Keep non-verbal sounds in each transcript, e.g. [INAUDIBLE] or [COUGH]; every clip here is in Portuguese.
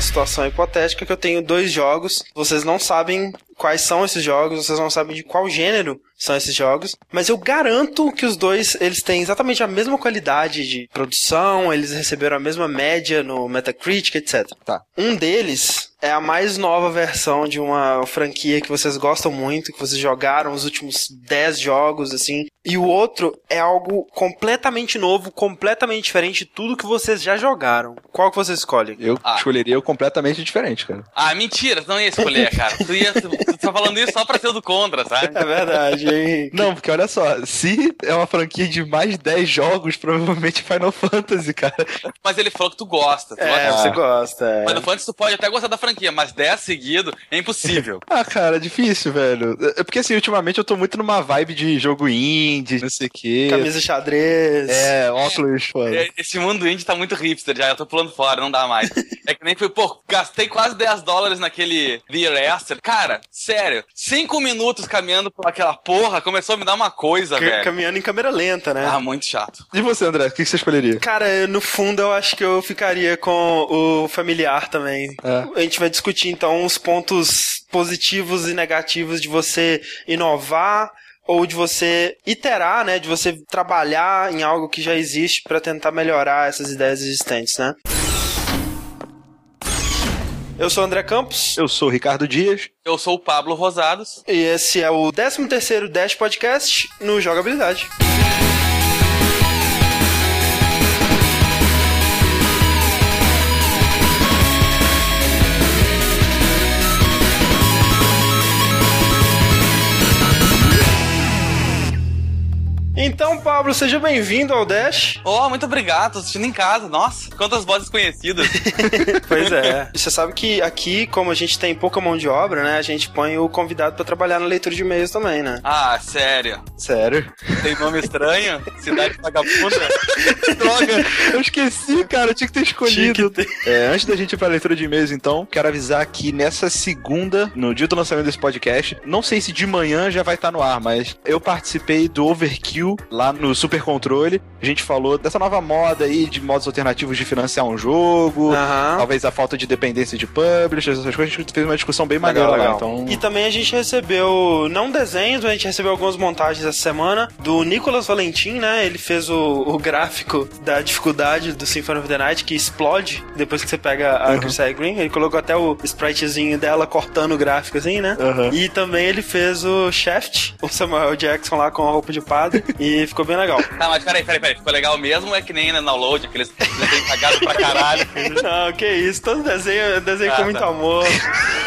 situação hipotética que eu tenho dois jogos, vocês não sabem quais são esses jogos, vocês não sabem de qual gênero são esses jogos, mas eu garanto que os dois eles têm exatamente a mesma qualidade de produção, eles receberam a mesma média no Metacritic, etc. Tá. Um deles é a mais nova versão de uma franquia que vocês gostam muito, que vocês jogaram os últimos 10 jogos, assim. E o outro é algo completamente novo, completamente diferente de tudo que vocês já jogaram. Qual que você escolhe? Eu Ah. escolheria o completamente diferente, cara. Ah, mentira, não ia escolher, cara. Tu, ia, [LAUGHS] tu, tá falando isso só pra ser o do contra, sabe? É verdade, hein? Não, porque olha só, se é uma franquia de mais de 10 jogos, provavelmente Final Fantasy, cara. Mas ele falou que tu gosta. Tu É, gosta. você gosta. é. Final Fantasy tu pode até gostar da franquia, mas 10 seguido é impossível. [LAUGHS] Ah, cara, difícil, velho. É porque assim, ultimamente eu tô muito numa vibe de jogo indie, não sei o quê. Camisa xadrez. É, óculos, foda. É, Esse mundo indie tá muito hipster já, eu tô pulando fora, não dá mais. [LAUGHS] É que nem foi, pô, gastei quase 10 dólares naquele The After. Cara, sério, 5 minutos caminhando por aquela porra começou a me dar uma coisa, Ca- velho. Caminhando em câmera lenta, né? Ah, muito chato. E você, André, o que você escolheria? Cara, no fundo eu acho que eu ficaria com o familiar também. É. A gente vai discutir então os pontos positivos e negativos de você inovar ou de você iterar, né, de você trabalhar em algo que já existe para tentar melhorar essas ideias existentes, né? Eu sou o André Campos Eu sou o Ricardo Dias. Eu sou o Pablo Rosados. e esse é o 13º Dash Podcast no Jogabilidade. Então, Pablo, seja bem-vindo ao Dash. Oh, muito obrigado, tô assistindo em casa. Nossa, quantas vozes conhecidas. [LAUGHS] Pois é. Você sabe que aqui, como a gente tem pouca mão de obra, né, a gente põe o convidado pra trabalhar na leitura de e-mails também, né? ah, sério. Sério? Tem nome estranho? Cidade vagabunda? [LAUGHS] Droga, eu esqueci, cara, eu tinha que ter escolhido. É, antes da gente ir pra leitura de e-mails, então, quero avisar que nessa segunda, no dia do lançamento desse podcast, não sei se de manhã já vai estar no ar, mas eu participei do Overkill lá no Super Controle. A gente falou dessa nova moda aí de modos alternativos de financiar um jogo, Aham. talvez a falta de dependência de publishers, essas coisas. A gente fez uma discussão bem maneira lá, então. E também a gente recebeu, não desenhos, mas a gente recebeu algumas montagens essa semana do Nicolas Valentim, né? Ele fez o, o gráfico da dificuldade do Symphony of the Night, que explode depois que você pega a Uhum. Crusade Green. Ele colocou até o spritezinho dela cortando o gráfico, assim, né? Uhum. E também ele fez o Shaft, o Samuel Jackson lá com a roupa de padre, [LAUGHS] e ficou bem legal. Tá, mas peraí, peraí, peraí. Ficou legal mesmo é que nem na download, aqueles desenhos cagados pra caralho? [LAUGHS] Não, que isso, todo desenho, desenho Ah, com muito tá. amor.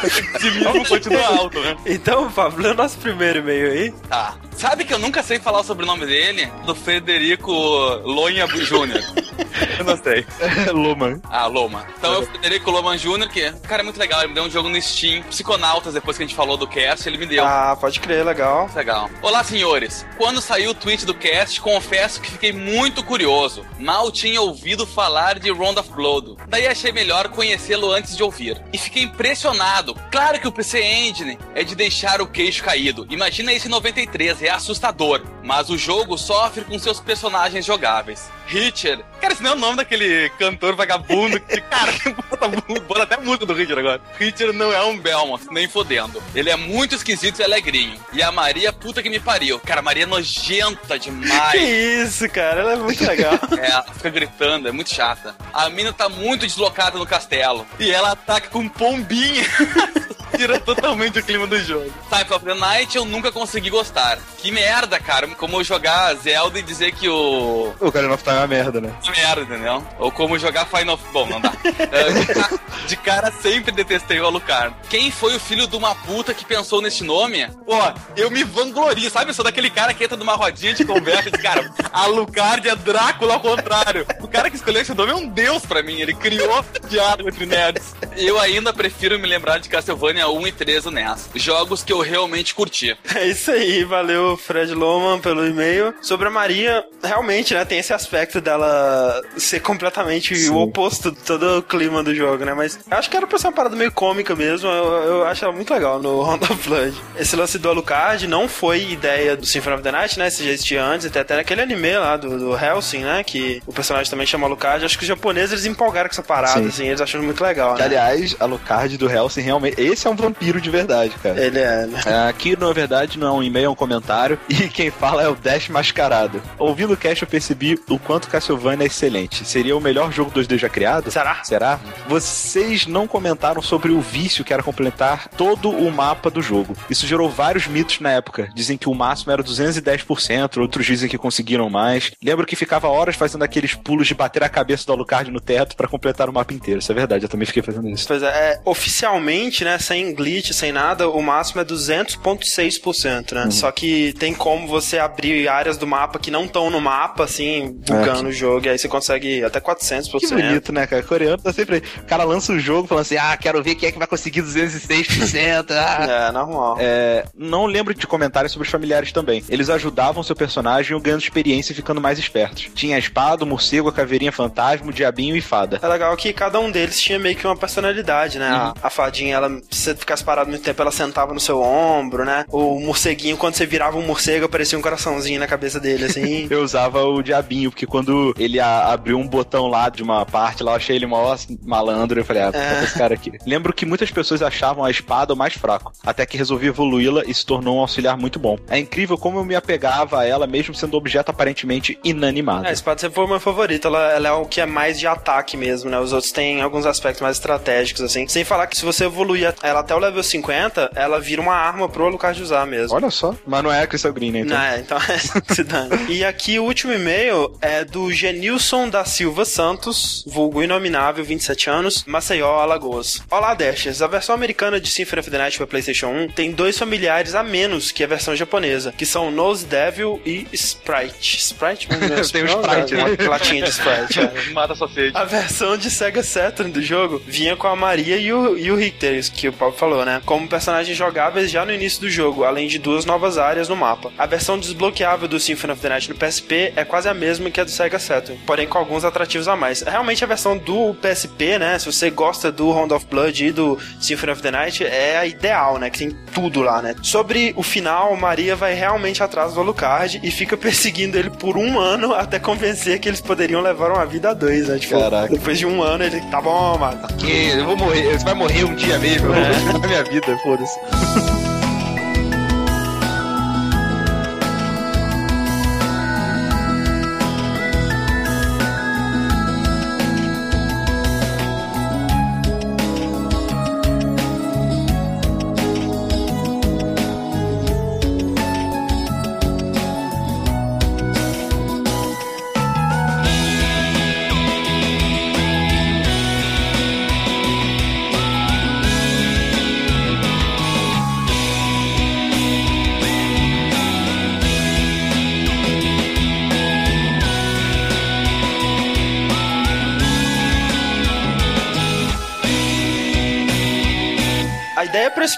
Esse nível continua alto, né? Então, Pablo, lê o nosso primeiro e-mail aí. Tá. Sabe que eu nunca sei falar o sobrenome dele? Do Frederico Lonha Júnior. [LAUGHS] Eu não sei. [LAUGHS] Loman. Ah, Loma. Então é o Frederico Loman Júnior, que, cara, é muito legal. Ele me deu um jogo no Steam, Psiconautas, depois que a gente falou do cast, ele me deu. Ah, pode crer, legal. Legal. Olá, senhores. Quando saiu o tweet do cast, confesso que fiquei muito curioso. Mal tinha ouvido falar de Round of Blood. Daí achei melhor conhecê-lo antes de ouvir. E fiquei impressionado. Claro que o PC Engine é de deixar o queixo caído. Imagina esse 93, é assustador. Mas o jogo sofre com seus personagens jogáveis. Hitcher. Cara, esse não é o nome daquele cantor vagabundo que, [LAUGHS] cara, bota, bota até música do Hitcher agora. Hitcher não é um Belmont, nem fodendo. Ele é muito esquisito e alegrinho. E a Maria, puta que me pariu. Cara, a Maria é nojenta Que demais. isso, cara, ela é muito legal. [LAUGHS] É, ela fica gritando, é muito chata. A mina tá muito deslocada no castelo. E ela ataca com pombinha. [LAUGHS] Tira totalmente o clima do jogo. Type of the Night eu nunca consegui gostar. Que merda, cara. Como eu jogar Zelda e dizer que o. O Ocarina of Time uma merda, né? Que merda, entendeu? Ou como jogar Final. Bom, não dá. [LAUGHS] É, de, ca- de cara, sempre detestei o Alucard. Quem foi o filho de uma puta que pensou nesse nome? Pô, eu me vanglorio, sabe? Eu sou daquele cara que entra numa rodinha de conversa e diz, cara, Alucard é Drácula ao contrário. O cara que escolheu esse nome é um deus pra mim. Ele criou diálogo entre nerds. Eu ainda prefiro me lembrar de Castlevania 1 e 3 do NES. Jogos que eu realmente curti. É isso aí, valeu Fred Loman pelo e-mail. Sobre a Maria, realmente, né, tem esse aspecto dela ser completamente Sim. o oposto de todo o clima do jogo, né? Mas eu acho que era pra ser uma parada meio cômica mesmo, eu, eu acho ela muito legal no [LAUGHS] Round of Blood. Esse lance do Alucard não foi ideia do Symphony of the Night, né? Esse já existia antes, até, até naquele anime lá do, do Helsing, né? Que o personagem também chama Alucard. Acho que os japoneses eles empolgaram com essa parada, Sim. assim, eles acham muito legal, Que, né? Aliás, a Lucard do Helsing realmente. Esse é um vampiro de verdade, cara. Ele é, né? Aqui, na verdade, não é um e-mail, é um comentário. E quem fala é o Dash Mascarado. Ouvindo o cast, eu percebi o quanto Castlevania é excelente. Seria o melhor jogo 2D já criado? Será? Será? Vocês não comentaram sobre o vício que era completar todo o mapa do jogo. Isso gerou vários mitos na época. Dizem que o máximo era 210%, outros dizem que conseguiram mais. Lembro que ficava horas fazendo aqueles pulos de bater a cabeça do Alucard no teto para completar o mapa inteiro. Isso é verdade, eu também fiquei fazendo isso. Pois é, é oficialmente, né, sem glitch, sem nada, o máximo é 200.6%, né? Uhum. Só que tem como você abrir áreas do mapa que não estão no mapa, assim, que... o jogo, e aí você consegue até 400%. Que bonito, né, cara? O coreano tá sempre aí. O cara lança o jogo falando assim, ah, quero ver quem é que vai conseguir 206%. [LAUGHS] ah. É, normal. É, não lembro de comentários sobre os familiares também. Eles ajudavam seu personagem ganhando experiência e ficando mais espertos. Tinha a espada, o morcego, a caveirinha fantasma, o diabinho e fada. É legal que cada um deles tinha meio que uma personalidade, né? Uhum. A, a, fadinha, ela, se você ficasse parado muito tempo, ela sentava no seu ombro, né? O morceguinho, quando você virava um morcego, aparecia um coraçãozinho na cabeça dele, assim. [LAUGHS] eu usava o diabinho, porque quando ele a, abriu um botão lá de uma parte, lá eu achei ele mó malandro. Eu falei, ah, é. esse cara aqui. Lembro que muitas pessoas achavam a espada o mais fraco, até que resolvi evoluí-la e se tornou um auxiliar muito bom. É incrível como eu me apegava a ela, mesmo sendo objeto aparentemente inanimado. É, a espada sempre foi uma favorita, ela, ela, é o que é mais de ataque mesmo, né? Os outros têm alguns aspectos mais estratégicos, assim. Sem falar que se você evoluir ela até o level 50, ela vira uma arma pro Alucard usar mesmo. Olha só. Mas não é a Crystal Green, né? Então. Não, é, então [LAUGHS] é se dane. E aqui o último e-mail é do Genilson da Silva Santos, vulgo inominável, 27 anos, Maceió, Alagoas. Olá, Dashers. A versão americana de Symphony of the Night pra PlayStation 1 tem dois familiares a menos que a versão japonesa, que são Nose Devil e Sprite. Sprite? [LAUGHS] tem o Sprite, né? Uma latinha de Sprite. É. [LAUGHS] Mata sua sede. A versão de Sega Saturn do jogo vinha com a Maria e o, e o Richter, que o Paulo falou, né? Como personagens jogáveis já no início do jogo, além de duas novas áreas no mapa. A versão desbloqueável do Symphony of the Night no PSP é quase a mesma que a Sega Saturn, porém com alguns atrativos a mais. Realmente a versão do PSP, né? Se você gosta do Round of Blood e do Symphony of the Night, é a ideal, né? Que tem tudo lá, né? Sobre o final, Maria vai realmente atrás do Alucard e fica [LAUGHS] perseguindo ele por um ano até convencer que eles poderiam levar uma vida a dois, né? Tipo, Caraca. depois de um ano, ele, tá bom, mano. Ok, eu vou morrer, você vai morrer um dia mesmo, eu é. vou minha vida, foda-se. [LAUGHS]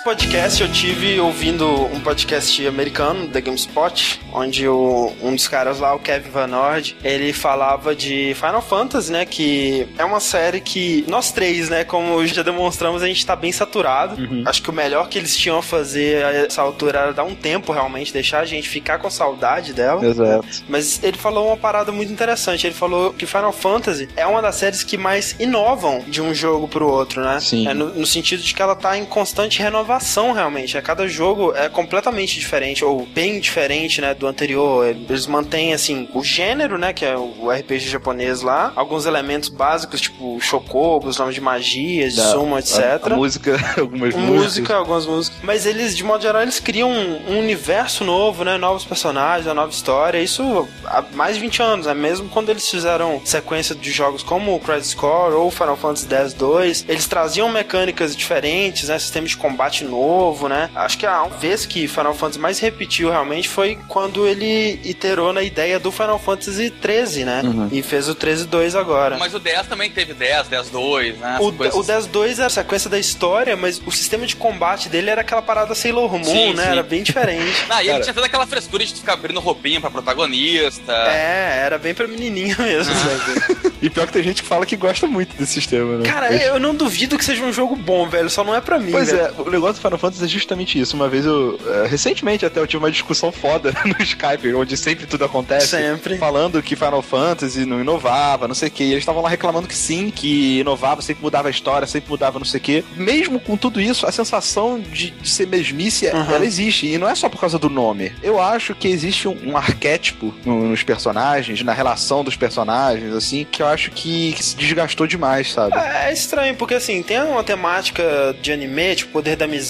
podcast eu tive ouvindo um podcast americano, The GameSpot, onde o, um dos caras lá, o Kevin Van Nord, ele falava de Final Fantasy, né? Que é uma série que nós três, né? Como já demonstramos, a gente tá bem saturado. Uhum. Acho que o melhor que eles tinham a fazer a essa altura era dar um tempo realmente, deixar a gente ficar com saudade dela. Exato. Mas ele falou uma parada muito interessante. Ele falou que Final Fantasy é uma das séries que mais inovam de um jogo pro outro, né? Sim. É no, no sentido de que ela tá em constante renovação inovação realmente. É, cada jogo é completamente diferente, ou bem diferente, né, do anterior. Eles mantêm, assim, o gênero, né, que é o RPG japonês lá, alguns elementos básicos, tipo chocobos, nomes de magias, de suma, etc. A, a música, [LAUGHS] algumas música, músicas. algumas músicas. Mas eles, de modo geral, eles criam um, um universo novo, né, novos personagens, uma nova história. Isso há mais de 20 anos, né, mesmo quando eles fizeram sequência de jogos como o Crisis Score ou Final Fantasy X-2, eles traziam mecânicas diferentes, né, sistemas de combate novo, né? Acho que a vez que Final Fantasy mais repetiu realmente foi quando ele iterou na ideia do Final Fantasy 13, né? Uhum. E fez o 13-2 agora. Mas o 10 também teve 10, 10-2, né? O, coisas... o 10-2 era a sequência da história, mas o sistema de combate dele era aquela parada Sailor Moon, sim, né? Sim. Era bem diferente. [LAUGHS] ah, e ele tinha toda aquela frescura de ficar abrindo roupinha pra protagonista. É, era bem pra menininha [LAUGHS] mesmo, sabe? e pior que tem gente que fala que gosta muito desse sistema, né? Cara, eu não duvido que seja um jogo bom, velho. Só não é pra mim, pois velho. é, o negócio do Final Fantasy é justamente isso. Uma vez eu. É, recentemente até eu tive uma discussão foda [LAUGHS] no Skype, onde sempre tudo acontece. Sempre. Falando que Final Fantasy não inovava, não sei o que. E eles estavam lá reclamando que sim, que inovava, sempre mudava a história, sempre mudava não sei o que. Mesmo com tudo isso, a sensação de, de ser mesmice, uhum. ela existe. E não é só por causa do nome. Eu acho que existe um, um arquétipo no, nos personagens, na relação dos personagens, assim, que eu acho que, que se desgastou demais, sabe? É, é estranho, porque assim, tem uma temática de anime, tipo, poder da amizade,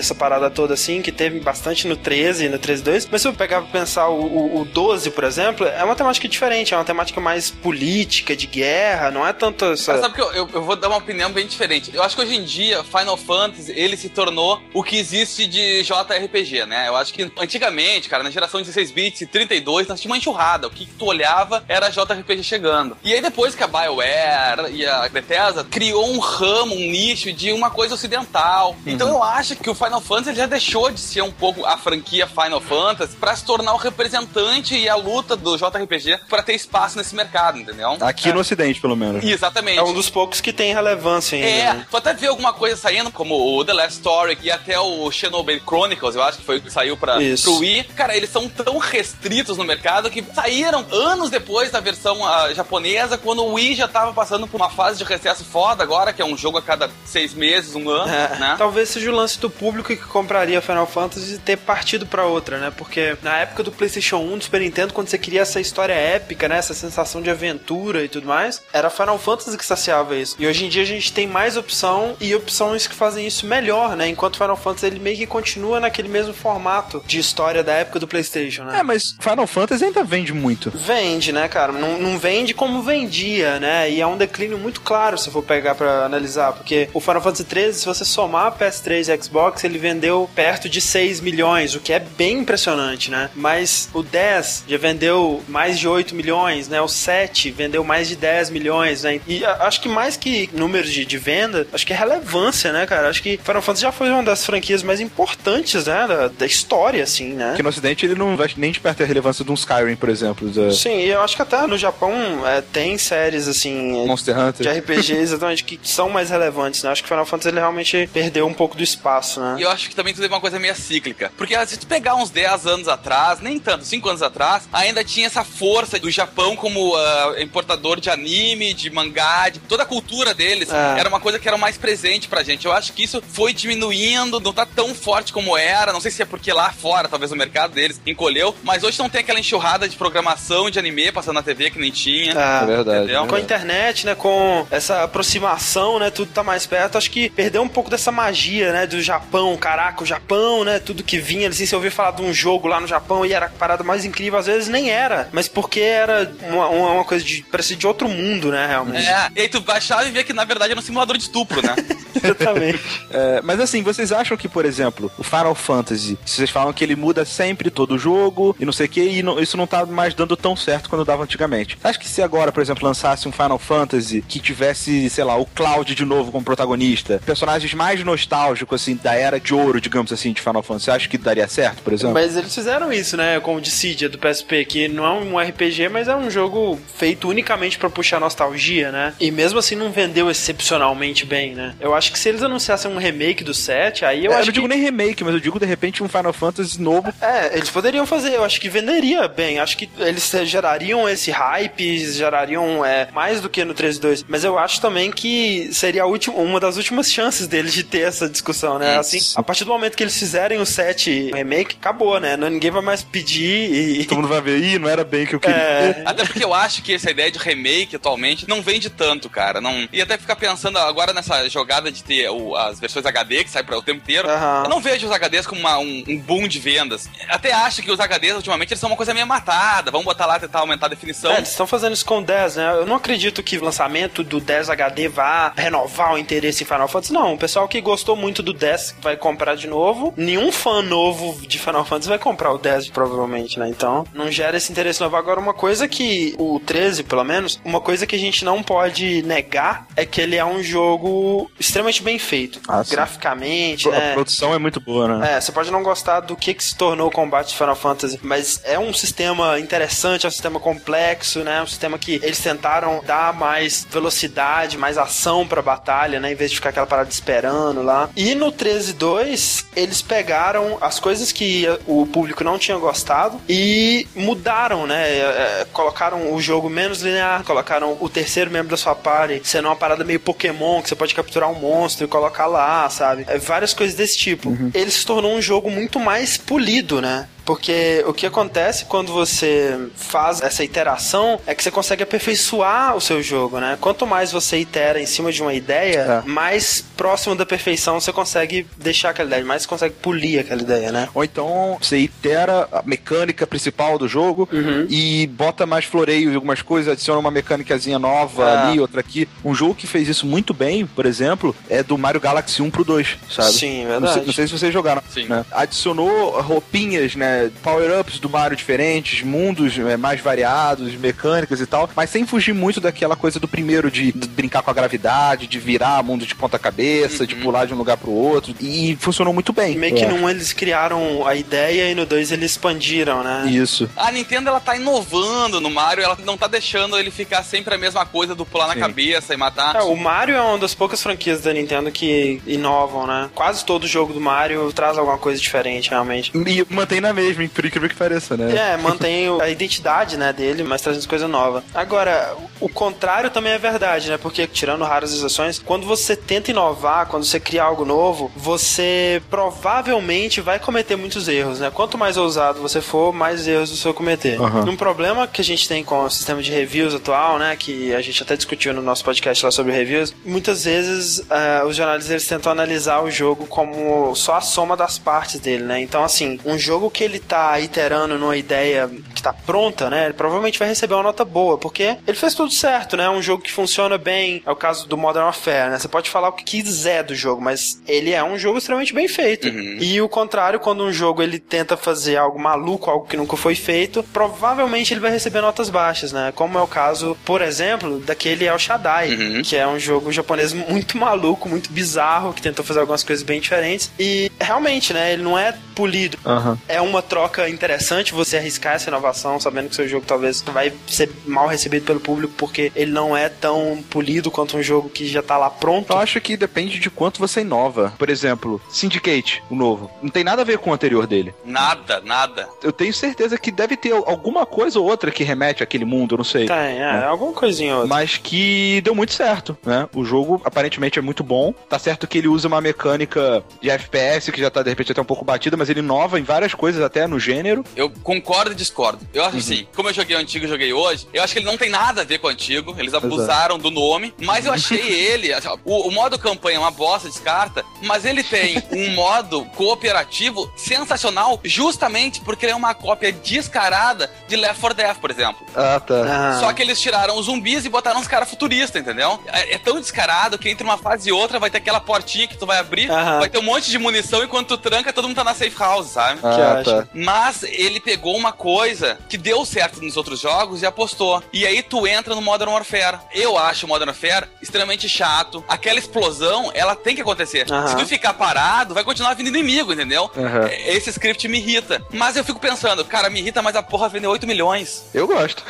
essa parada toda assim, que teve bastante no 13 e no 13.2. Mas se eu pegar pra pensar o, o, o 12, por exemplo, é uma temática diferente, é uma temática mais política, de guerra, não é tanto essa... Mas sabe que eu, eu, eu, vou dar uma opinião bem diferente. Eu acho que hoje em dia, Final Fantasy, ele se tornou o que existe de JRPG, né? Eu acho que antigamente, cara, na geração de 16 bits e 32, nós tínhamos uma enxurrada. O que, que tu olhava era JRPG chegando. E aí depois que a BioWare e a Bethesda criou um ramo, um nicho de uma coisa ocidental. Uhum. Então eu acho que o Final Fantasy já deixou de ser um pouco a franquia Final Fantasy para se tornar o representante e a luta do JRPG para ter espaço nesse mercado, entendeu? Aqui é. no ocidente, pelo menos. Exatamente. É um dos poucos que tem relevância ainda. É, né? tu até vê alguma coisa saindo, como o The Last Story e até o Xenoblade Chronicles, eu acho que foi o que saiu pra, pro Wii. Cara, eles são tão restritos no mercado que saíram anos depois da versão uh, japonesa, quando o Wii já tava passando por uma fase de recesso foda agora, que é um jogo a cada seis meses, um ano, é, né? Talvez seja o lance do público que compraria Final Fantasy ter partido para outra, né? Porque na época do PlayStation 1, do Super Nintendo, quando você queria essa história épica, né? Essa sensação de aventura e tudo mais, era Final Fantasy que saciava isso. E hoje em dia a gente tem mais opção e opções que fazem isso melhor, né? Enquanto Final Fantasy ele meio que continua naquele mesmo formato de história da época do PlayStation, né? É, mas Final Fantasy ainda vende muito. Vende, né, cara? Não, não vende como vendia, né? E é um declínio muito claro se for pegar para analisar, porque o Final Fantasy 13, se você somar PS3 e Xbox, ele vendeu perto de 6 milhões, o que é bem impressionante, né? Mas o 10 já vendeu mais de 8 milhões, né? O 7 vendeu mais de 10 milhões, né? E acho que mais que números de, de venda, acho que é relevância, né, cara? Acho que Final Fantasy já foi uma das franquias mais importantes, né? Da, da história, assim, né? Que no ocidente ele não vai nem de perto a relevância de um Skyrim, por exemplo. Da... Sim, eu acho que até no Japão é, tem séries, assim... Monster Hunter. De RPG, exatamente, que são mais relevantes, né? Acho que Final Fantasy ele realmente perdeu um pouco do espaço, né? E eu acho que também tudo é uma coisa meio cíclica. Porque se tu pegar uns 10 anos atrás, nem tanto, 5 anos atrás, ainda tinha essa força do Japão como uh, importador de anime, de mangá, de toda a cultura deles. É. Era uma coisa que era mais presente pra gente. Eu acho que isso foi diminuindo, não tá tão forte como era. Não sei se é porque lá fora, talvez o mercado deles encolheu, mas hoje não tem aquela enxurrada de programação de anime passando na TV que nem tinha. É, é verdade. Entendeu? Com a internet, né, com essa aproximação, né, tudo tá mais perto. Acho que perdeu um pouco dessa magia, né, do Japão. Caraca, o Japão, né, tudo que vinha, assim, você ouvia falar de um jogo lá no Japão e era a parada mais incrível, às vezes nem era, mas porque era uma, uma coisa de, parecia de outro mundo, né, realmente. É, e aí tu baixava e via que na verdade era um simulador de estupro, né? [LAUGHS] [LAUGHS] Exatamente. É, mas assim, vocês acham que, por exemplo, o Final Fantasy, vocês falam que ele muda sempre todo o jogo e não sei o que, e não, isso não tá mais dando tão certo quando dava antigamente. Acho que se agora, por exemplo, lançasse um Final Fantasy que tivesse, sei lá, o Cloud de novo como protagonista, personagens mais nostálgicos, assim, da era de ouro, digamos assim, de Final Fantasy, acho que daria certo, por exemplo? Mas eles fizeram isso, né, com o Dissidia do PSP, que não é um RPG, mas é um jogo feito unicamente para puxar nostalgia, né? E mesmo assim não vendeu excepcionalmente bem, né? Eu acho que se eles anunciassem um remake do 7, aí eu é, acho eu não digo que... nem remake, mas eu digo de repente um Final Fantasy novo. É, eles poderiam fazer, eu acho que venderia bem. Acho que eles gerariam esse hype, gerariam é, mais do que no 13.2. Mas eu acho também que seria a última, uma das últimas chances deles de ter essa discussão, né? Assim, a partir do momento que eles fizerem o 7 remake, acabou, né? Ninguém vai mais pedir e. Todo mundo vai ver, ih, não era bem o que eu queria. É... Até porque eu acho que essa ideia de remake atualmente não vende tanto, cara. Não... E até ficar pensando agora nessa jogada de ter o, as versões HD que sai para o tempo inteiro. Uhum. Eu não vejo os HDs como uma, um, um, boom de vendas. Até acho que os HDs ultimamente eles são uma coisa meio matada. Vamos botar lá tentar aumentar a definição. É, eles estão fazendo isso com o 10, né? Eu não acredito que o lançamento do 10 HD vá renovar o interesse em Final Fantasy. Não, o pessoal que gostou muito do 10 vai comprar de novo. Nenhum fã novo de Final Fantasy vai comprar o 10 provavelmente, né? Então não gera esse interesse novo. Agora, uma coisa que o 13, pelo menos, uma coisa que a gente não pode negar é que ele é um jogo extremamente bem feito. Ah, graficamente, né? A produção é muito boa, né? É, você pode não gostar do que, que se tornou o combate de Final Fantasy, mas é um sistema interessante, é um sistema complexo, né? Um sistema que eles tentaram dar mais velocidade, mais ação pra batalha, né? Em vez de ficar aquela parada esperando lá. E no 13.2, eles pegaram as coisas que o público não tinha gostado e mudaram, né? É, é, colocaram o jogo menos linear, colocaram o terceiro membro da sua party sendo uma parada meio Pokémon, que você pode capturar um monstro e colocar lá, sabe? É, várias coisas desse tipo. Uhum. Ele se tornou um jogo muito mais polido, né? Porque o que acontece quando você faz essa iteração é que você consegue aperfeiçoar o seu jogo, né? Quanto mais você itera em cima de uma ideia, é. mais próximo da perfeição você consegue deixar aquela ideia, mais você consegue polir aquela ideia, né? Ou então você itera a mecânica principal do jogo uhum. e bota mais floreios e algumas coisas, adiciona uma mecânicazinha nova é. ali, outra aqui. Um jogo que fez isso muito bem, por exemplo, é do Mario Galaxy 1 pro 2, sabe? Sim, verdade. Não sei, não sei se vocês jogaram. Sim. Né? Adicionou roupinhas, né? Power-ups do Mario diferentes, mundos é, mais variados, mecânicas e tal, mas sem fugir muito daquela coisa do primeiro de, de brincar com a gravidade, de virar mundo de ponta cabeça, uhum. de pular de um lugar pro outro, e funcionou muito bem. Meio que é. no eles criaram a ideia e no 2 eles expandiram, né? Isso. A Nintendo ela tá inovando no Mario, ela não tá deixando ele ficar sempre a mesma coisa do pular Sim. na cabeça e matar. É, o Mario é uma das poucas franquias da Nintendo que inovam, né? Quase todo jogo do Mario traz alguma coisa diferente, realmente. E mantém na mesma, por incrível que pareça, né? É, mantém a identidade, né, dele, mas trazendo coisa nova. Agora, o contrário também é verdade, né? Porque, tirando raras exceções, quando você tenta inovar, quando você cria algo novo, você provavelmente vai cometer muitos erros, né? Quanto mais ousado você for, mais erros você vai cometer. Uhum. Um problema que a gente tem com o sistema de reviews atual, né, que a gente até discutiu no nosso podcast lá sobre reviews, muitas vezes uh, os jornalistas eles tentam analisar o jogo como só a soma das partes dele, né? Então, assim, um jogo que ele tá iterando numa ideia que tá pronta, né? Ele provavelmente vai receber uma nota boa, porque ele fez tudo certo, né? É um jogo que funciona bem. É o caso do Modern Warfare, né? Você pode falar o que quiser do jogo, mas ele é um jogo extremamente bem feito. Uhum. E o contrário, quando um jogo ele tenta fazer algo maluco, algo que nunca foi feito, provavelmente ele vai receber notas baixas, né? Como é o caso, por exemplo, daquele El Shaddai, uhum. que é um jogo japonês muito maluco, muito bizarro, que tentou fazer algumas coisas bem diferentes. E realmente, né? Ele não é polido. Uhum. É uma troca interessante você arriscar essa inovação, sabendo que seu jogo talvez vai ser mal recebido pelo público porque ele não é tão polido quanto um jogo que já tá lá pronto. Eu acho que depende de quanto você inova. Por exemplo, Syndicate, o novo, não tem nada a ver com o anterior dele. Nada, nada. Eu tenho certeza que deve ter alguma coisa ou outra que remete àquele mundo, eu não sei. Tem, é, né? alguma coisinha ou outra. Mas que deu muito certo, né? O jogo aparentemente é muito bom. Tá certo que ele usa uma mecânica de FPS que já tá de repente até um pouco batida, mas ele inova em várias coisas até no gênero. Eu concordo e discordo. Eu acho uhum. assim, como eu joguei o antigo e joguei hoje, eu acho que ele não tem nada a ver com o antigo. Eles abusaram Exato. do nome, mas eu achei [LAUGHS] ele. Assim, o, o, modo campanha é uma bosta, descarta, mas ele tem [LAUGHS] um modo cooperativo sensacional, justamente porque ele é uma cópia descarada de Left 4 Dead, por exemplo. Ah, tá. Ah. Só que eles tiraram os zumbis e botaram uns caras futuristas, entendeu? É, é, tão descarado que entre uma fase e outra vai ter aquela portinha que tu vai abrir, vai ter um monte de munição enquanto tu tranca, todo mundo tá na safe house, sabe? Ah, tá. Mas ele pegou uma coisa que deu certo nos outros jogos e apostou. E aí tu entra no Modern Warfare. Eu acho o Modern Warfare extremamente chato. Aquela explosão, ela tem que acontecer. Uhum. Se tu ficar parado, vai continuar vindo inimigo, entendeu? Uhum. Esse script me irrita. Mas eu fico pensando, cara, me irrita, mas a porra vendeu 8 milhões. Eu gosto.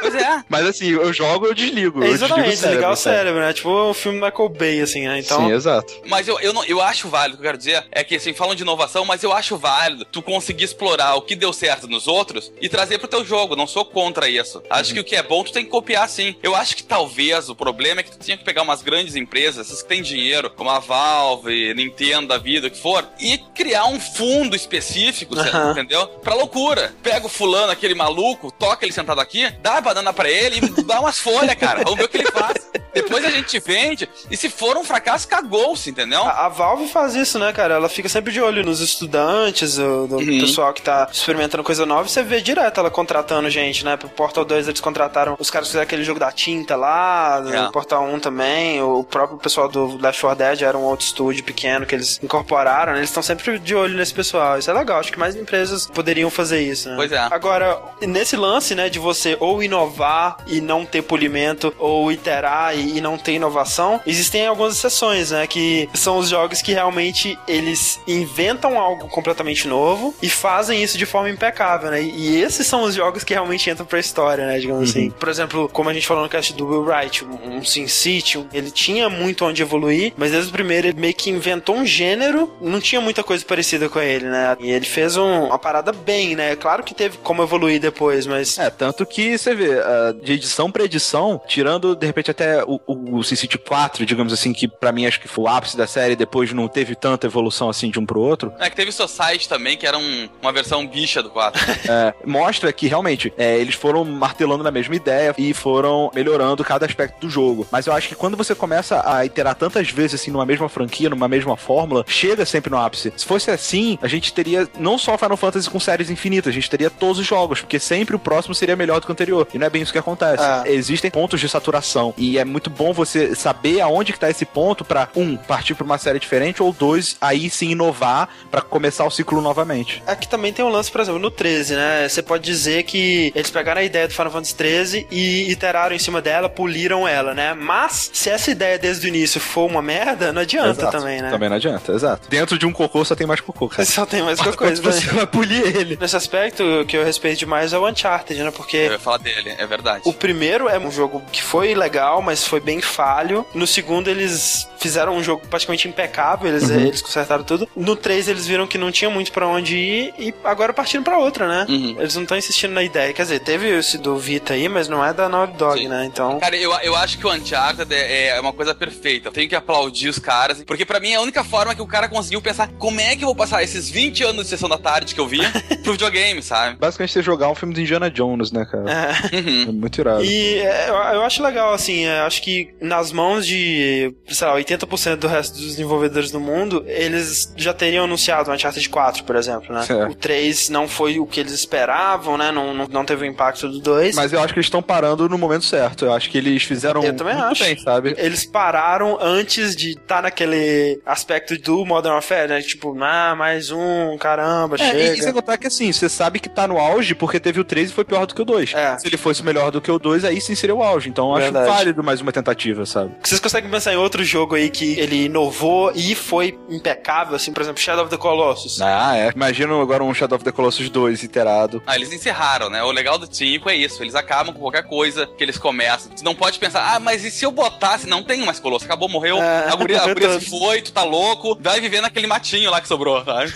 Pois é. [LAUGHS] mas assim, eu jogo, eu desligo. É exatamente, desligar o cérebro, né? Tipo o filme Michael Bay, assim, né? Então... Sim, exato. Mas eu, eu, não, eu acho válido, o que eu quero dizer é que, assim, falam de inovação, mas eu acho válido tu conseguir explorar o que deu certo nos outros e trazer pro teu jogo. Não sou contra isso. Acho uhum. que o que é bom tu tem que copiar sim. Eu acho que talvez o problema é que tu tinha que pegar umas grandes empresas, essas que têm dinheiro, como a Valve, Nintendo, da vida, o que for, e criar um fundo específico, uhum. entendeu? Pra loucura. Pega o fulano, aquele maluco, toca ele sentado aqui, dá a banana pra ele e dá umas folhas, cara. Vamos ver o que ele faz. Depois a gente vende. E se for um fracasso, cagou-se, entendeu? A, a, Valve faz isso, né, cara? Ela fica sempre de olho nos estudantes, do, do uhum. pessoal que tá experimentando coisa nova. E você vê direto ela contratando gente, né? Pro Portal 2 eles contrataram os caras que fizeram aquele jogo da tinta lá, no é. Portal 1 também. O próprio pessoal do Left 4 Dead era um outro estúdio pequeno que eles incorporaram. Né? Eles estão sempre de olho nesse pessoal. Isso é legal. Acho que mais empresas poderiam fazer isso, né? Pois é. Agora, nesse lance, né, de você ou inovar e não ter polimento, ou iterar e e não ter inovação, existem algumas exceções, né? Que são os jogos que realmente eles inventam algo completamente novo e fazem isso de forma impecável, né? E esses são os jogos que realmente entram pra história, né? Digamos uhum. assim. Por exemplo, como a gente falou no cast do Will Wright, um Sin City, ele tinha muito onde evoluir, mas desde o primeiro ele meio que inventou um gênero, não tinha muita coisa parecida com ele, né? E ele fez um, uma parada bem, né? Claro que teve como evoluir depois, mas. É, tanto que você vê, uh, de edição pra edição, tirando de repente até o, o, o City 4, digamos assim, que para mim acho que foi o ápice da série, depois não teve tanta evolução assim de um pro outro. É que teve Society também, que era um, uma versão bicha do 4. [LAUGHS] é, mostra que realmente é, eles foram martelando na mesma ideia e foram melhorando cada aspecto do jogo. Mas eu acho que quando você começa a iterar tantas vezes assim numa mesma franquia, numa mesma fórmula, chega sempre no ápice. Se fosse assim, a gente teria não só Final Fantasy com séries infinitas, a gente teria todos os jogos, porque sempre o próximo seria melhor do que o anterior. E não é bem isso que acontece. Ah. Existem pontos de saturação e é muito bom você saber aonde que tá esse ponto para um partir para uma série diferente ou dois aí sim inovar para começar o ciclo novamente. Aqui também tem um lance, por exemplo, no 13, né? Você pode dizer que eles pegaram a ideia do Final Fantasy 13 e iteraram em cima dela, puliram ela, né? Mas se essa ideia desde o início for uma merda, não adianta exato. também, né? Também não adianta, exato. Dentro de um cocô só tem mais cocô, cara. Só tem mais cocô. Você vai polir ele. Nesse aspecto, o que eu respeito demais é o Uncharted, né? Porque. Eu ia falar dele, é verdade. O primeiro é um jogo que foi legal, mas foi bem falho. No segundo, eles fizeram um jogo praticamente impecável, eles, uhum. eles consertaram tudo. No 3, eles viram que não tinha muito para onde ir e agora partiram para outra, né? Uhum. Eles não estão insistindo na ideia. Quer dizer, teve esse do Vita aí, mas não é da Naughty Dog, Sim. né? Então. Cara, eu, eu acho que o Uncharted é, é uma coisa perfeita. Eu tenho que aplaudir os caras, porque para mim é a única forma que o cara conseguiu pensar como é que eu vou passar esses 20 anos de sessão da tarde que eu vi [LAUGHS] pro videogame, sabe? Basicamente você jogar um filme de Indiana Jones, né, cara? É, uhum. é muito irado. E é, eu acho legal, assim, é, acho que nas mãos de, sei lá, 80% do resto dos desenvolvedores do mundo, eles já teriam anunciado o Uncharted 4, por exemplo, né? É. O 3 não foi o que eles esperavam, né? Não, não, não teve o impacto do 2. Mas eu acho que eles estão parando no momento certo. Eu acho que eles fizeram eu também muito acho. bem, sabe? Eles pararam antes de estar tá naquele aspecto do Modern Warfare, né? Tipo, ah, mais um, caramba, é, chega. E, e sem contar que assim, você sabe que tá no auge porque teve o 3 e foi pior do que o 2. É. Se ele fosse melhor do que o 2, aí sim seria o auge. Então eu acho válido mais uma tentativa, sabe? Vocês conseguem pensar em outro jogo aí que ele inovou e foi impecável, assim, por exemplo, Shadow of the Colossus. Ah, é. Imagina agora um Shadow of the Colossus 2 iterado. Ah, eles encerraram, né? O legal do 5 é isso. Eles acabam com qualquer coisa que eles começam. Você não pode pensar, ah, mas e se eu botasse? Não tem mais Colossus. Acabou, morreu. É, a guria, a [LAUGHS] guria se foi, tu tá louco. Vai viver naquele matinho lá que sobrou, sabe?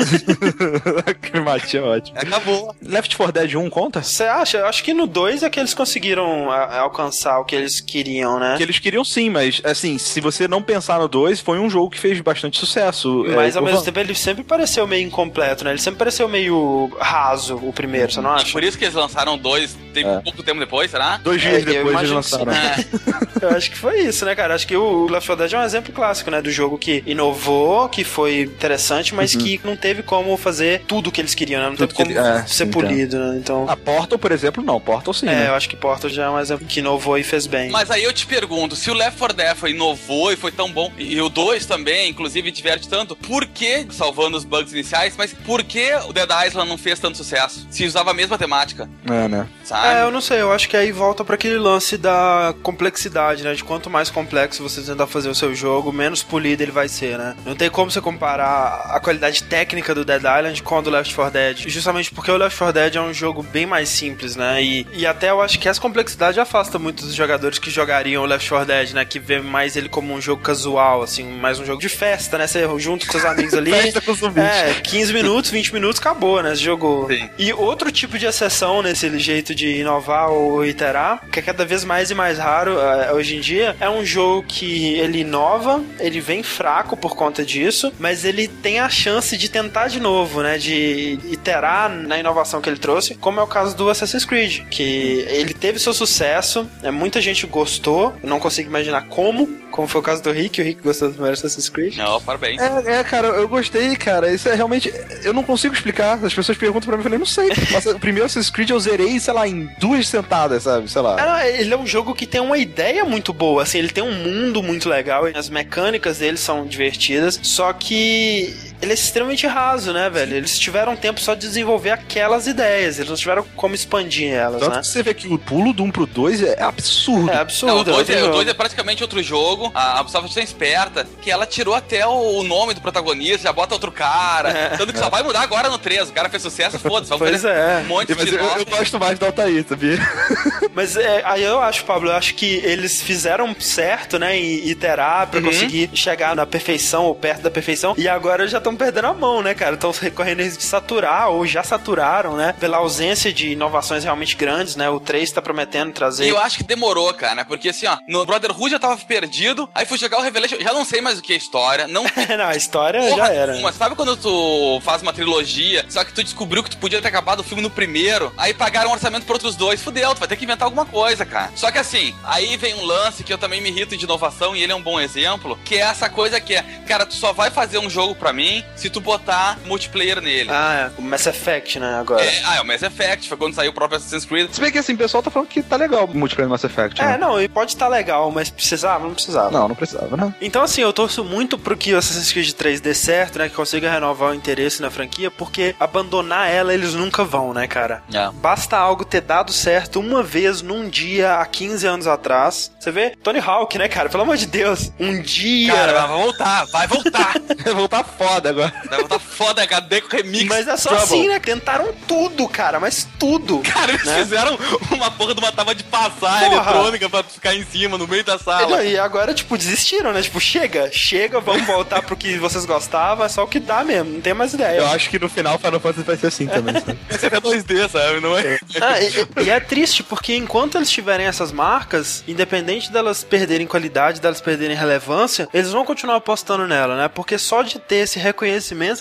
[LAUGHS] aquele matinho é ótimo. Acabou. Left 4 Dead 1 conta? Você acha? Eu acho que no 2 é que eles conseguiram a, alcançar o que eles queriam, né? Que eles queriam sim, mas assim, se você não pensar no 2, foi um jogo que fez bastante sucesso. Mas é, ao mesmo tempo ele sempre pareceu meio incompleto, né? Ele sempre pareceu meio raso, o primeiro, você não acha? Por isso que eles lançaram dois tem é. pouco tempo depois, será? Dois dias é, depois eles lançaram. É. [LAUGHS] eu acho que foi isso, né, cara? Acho que o Left 4 Dead é um exemplo clássico, né? Do jogo que inovou, que foi interessante, mas uhum. que não teve como fazer tudo o que eles queriam, né? Não tudo teve como é, ser polido, né? Então... A Portal, por exemplo, não. Portal sim, É, né? eu acho que Portal já é um exemplo que inovou e fez bem. Mas aí eu te pergunto, se o Left 4 Dead foi inovou e foi tão bom, e o 2 também, inclusive, diverte tanto, por que, salvando os bugs iniciais, mas por que o Dead Island não fez tanto sucesso? Se usava a mesma temática. É, né? Sabe? É, eu não sei, eu acho que aí volta para aquele lance da complexidade, né? De quanto mais complexo você tentar fazer o seu jogo, menos polido ele vai ser, né? Não tem como você comparar a qualidade técnica do Dead Island com a do Left 4 Dead, justamente porque o Left 4 Dead é um jogo bem mais simples, né? E, e até eu acho que essa complexidade afasta muitos dos jogadores que jogariam o Left 4 Dead, né? Que vê mais ele como um jogo casual, assim, mais um jogo de festa, né? Você junto com seus amigos ali. [LAUGHS] festa com zumbis. É, 15 minutos, 20 minutos, acabou, né? Esse jogo. Sim. E outro tipo de exceção nesse jeito de inovar ou iterar, que é cada vez mais e mais raro uh, hoje em dia, é um jogo que ele inova, ele vem fraco por conta disso, mas ele tem a chance de tentar de novo, né? De iterar na inovação que ele trouxe, como é o caso do Assassin's Creed, que ele teve seu sucesso, né, muita gente gostou, não consigo imaginar como, como foi o caso do Rick, o Rick gostou do primeiro Assassin's Creed. Não, parabéns. É, é, cara, eu gostei, cara. Isso é realmente. Eu não consigo explicar. As pessoas perguntam pra mim, eu falei, não sei. Mas, o primeiro Assassin's Creed eu zerei, sei lá, em duas sentadas, sabe? Sei lá. É, ele é um jogo que tem uma ideia muito boa, assim, ele tem um mundo muito legal, as mecânicas dele são divertidas, só que ele é extremamente raso, né, velho? Eles tiveram tempo só de desenvolver aquelas ideias, eles não tiveram como expandir elas, Tanto né? que você vê que o pulo do 1 pro 2 é absurdo. É Não, o absurdo. 2 outro é, o jogo. dois é praticamente outro jogo. A Ubisoft é esperta, que ela tirou até o, o nome do protagonista, já bota outro cara. É. Tanto que só vai mudar agora no 3. O cara fez sucesso, foda-se. Vamos Pois é. um monte Mas de eu, eu gosto mais do Altair, sabia? [LAUGHS] Mas é, aí eu acho, Pablo, eu acho que eles fizeram certo, né, em iterar pra Uhum. conseguir chegar na perfeição ou perto da perfeição. E agora já estão perdendo a mão, né, cara? Estão recorrendo risco de saturar ou já saturaram, né? Pela ausência de inovações realmente grandes, né? O 3 tá prometendo trazer. E eu acho que demorou, cara, porque assim, ó, no Brotherhood já tava perdido, aí fui jogar o Revelation, já não sei mais o que é história, não [LAUGHS] não, a história Porra já era. nenhuma. Sabe quando tu faz uma trilogia, só que tu descobriu que tu podia ter acabado o filme no primeiro, aí pagaram um orçamento pra outros dois, fudeu, tu vai ter que inventar alguma coisa, cara. Só que assim, aí vem um lance que eu também me irrito de inovação e ele é um bom exemplo, que é essa coisa que é, cara, tu só vai fazer um jogo pra mim se tu botar multiplayer nele. Ah, é. O Mass Effect, né, agora. É, ah, é o Mass Effect, foi quando saiu o próprio Assassin's Creed. Se bem que assim, o pessoal tá falando que tá legal o multiplayer Mass Effect. É, né? não, e pode estar legal, mas precisava? Não precisava. Não, não precisava, né? Então, assim, eu torço muito pro que o Assassin's Creed 3 dê certo, né? Que consiga renovar o interesse na franquia, porque abandonar ela eles nunca vão, né, cara? É. Basta algo ter dado certo uma vez num dia há 15 anos atrás. Você vê? Tony Hawk, né, cara? Pelo amor de Deus. Um dia. Cara, vai voltar, vai voltar. [LAUGHS] Vai voltar foda agora. vai voltar foda, HD com remix. mas é só Trouble. assim, né? Tentaram tudo, cara, mas tudo. Cara, eles né? fizeram uma porra de uma tábua de passar Porra. eletrônica pra ficar em cima, no meio da sala. e agora, tipo, desistiram, né? Tipo, chega, chega, vamos voltar pro que vocês gostavam, é só o que dá mesmo, não tem mais ideia. Eu acho que no final Final Fantasy vai ser assim também. sabe? [LAUGHS] Esse é até 2D, sabe? Não é? Ah, e, e é triste, porque enquanto eles tiverem essas marcas, independente delas perderem qualidade, delas perderem relevância, eles vão continuar apostando nela, né? Porque só de ter esse reconhecimento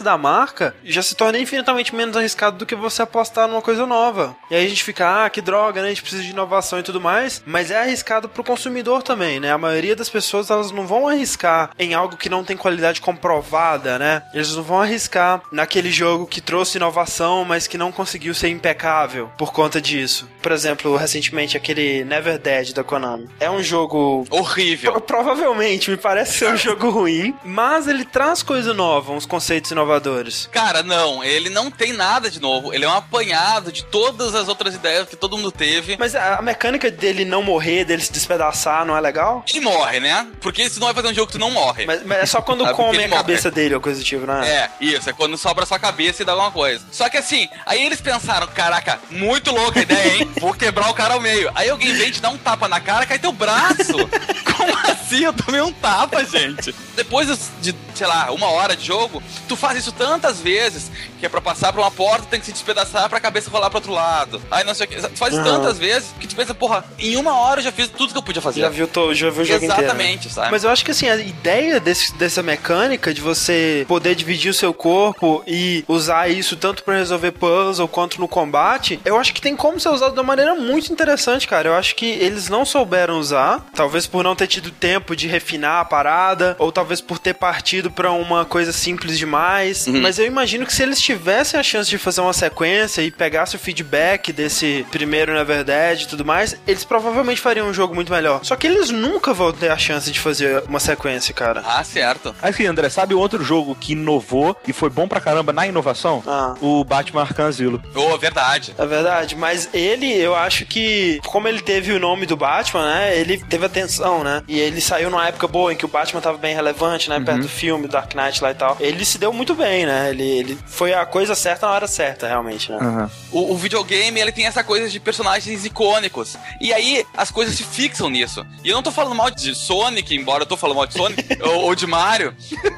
da marca já se torna infinitamente menos arriscado do que você apostar numa coisa nova. E aí a gente fica, ah, que droga, né? A gente precisa de inovação e tudo mais, mas é arriscado pro consumidor também, né? A maioria das pessoas, elas não vão arriscar em algo que não tem qualidade comprovada, né? Eles não vão arriscar naquele jogo que trouxe inovação, mas que não conseguiu ser impecável por conta disso. Por exemplo, recentemente aquele Never Dead da Konami. É um jogo Horrível. Pro- Provavelmente, me parece ser um jogo ruim, mas ele traz coisa nova, uns conceitos inovadores. Cara, não, ele não tem nada de novo. Ele é um apanhado de todas as outras ideias que todo mundo teve. Mas a mecânica dele não morrer, dele se despedaçar, não é legal? Ele morre, né? Porque senão vai fazer um jogo que tu não morre. Mas, mas é só quando [LAUGHS] Sabe, come a morre. cabeça dele ou coisa do tipo, não é? É, isso, é quando sobra sua cabeça e dá alguma coisa. Só que assim, aí eles pensaram, caraca, muito louca a ideia, hein? Vou quebrar o cara ao meio. Aí alguém vem te dar um tapa na cara, cai teu braço. [LAUGHS] Como assim? Eu tomei um tapa, gente. Depois de, sei lá, uma hora de jogo, tu faz isso tantas vezes que é pra passar por uma porta, tem que se despedaçar pra cabeça rolar pro outro lado. Aí não sei o que. Tu faz Aham. tantas vezes que tu pensa, porra, em uma hora eu já fiz tudo que eu podia fazer. Já viu, to- já viu o jogo inteiro. né? Exatamente, sabe? Mas eu acho que assim, a ideia desse- dessa mecânica de você poder dividir o seu corpo e usar isso tanto pra resolver puzzle quanto no combate, eu acho que tem como ser usado de uma maneira muito interessante, cara. Eu acho que eles não souberam usar, talvez por não ter tido tempo de refinar a parada, ou talvez por ter partido pra uma coisa simples demais. Mas eu imagino que se eles tivessem a chance de fazer uma sequência e pegasse o feedback desse primeiro, na verdade, e tudo mais, eles provavelmente fariam um jogo muito melhor. Só que eles nunca vão ter a chance de fazer uma sequência, cara. Ah, certo. Assim, André, sabe outro jogo que inovou e foi bom pra caramba na inovação? Ah. O Batman Arkham Asylum. Ô, verdade. É verdade, mas ele, eu acho que, como ele teve o nome do Batman, né? Ele teve atenção, né? E ele saiu numa época boa em que o Batman tava bem relevante, né? Perto do filme, Dark Knight lá e tal. Ele se deu muito bem, né? Ele, ele foi a coisa certa na hora certa, realmente, né? O, o videogame, ele tem essa coisa de personagens icônicos. E aí, as coisas se fixam nisso. E eu não tô falando mal de Sonic, embora eu tô falando mal de Sonic, [LAUGHS] ou, ou de Mario,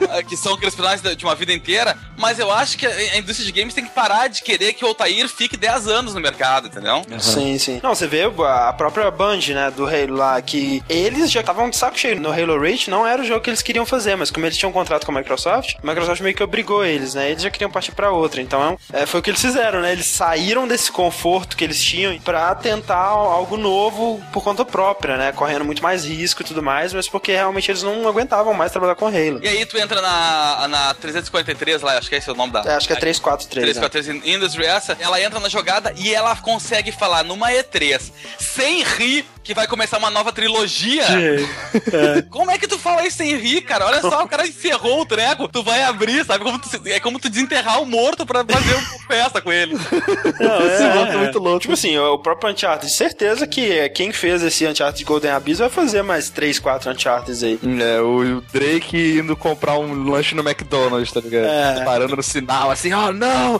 eh, que são aqueles personagens de uma vida inteira, mas eu acho que a, indústria de games tem que parar de querer que o Altair fique 10 anos no mercado, entendeu? Sim, sim. Não, você vê a própria Band, né, do Halo lá, que eles já estavam de saco cheio. No Halo Reach não era o jogo que eles queriam fazer, mas como eles tinham um contrato com a Microsoft, a Microsoft meio que obrigou eles, né? Eles já queriam partir pra outra. Então, é, foi o que eles fizeram, né? Eles saíram desse conforto que eles tinham pra tentar algo novo por conta própria, né? Correndo muito mais risco e tudo mais, mas porque realmente eles não aguentavam mais trabalhar com Halo. E aí tu entra na, na 343 lá, acho que esse é o nome da... É, acho que é 343. né? 343 Industry essa, ela entra na jogada e ela consegue falar numa E3 sem rir que vai começar uma nova trilogia. [LAUGHS] É. Como é que tu fala isso sem rir, cara? Olha só, o cara encerrou o treco, tu vai abrir, sabe? Como tu, é como tu desenterrar o morto pra fazer uma festa com ele. Não, é, é, muito louco. Tipo assim, o próprio Uncharted, certeza que quem fez esse Uncharted Golden Abyss vai fazer mais 3, 4 Uncharted aí. É, o Drake indo comprar um lanche no McDonald's, tá ligado? É. Parando no sinal, assim, oh não,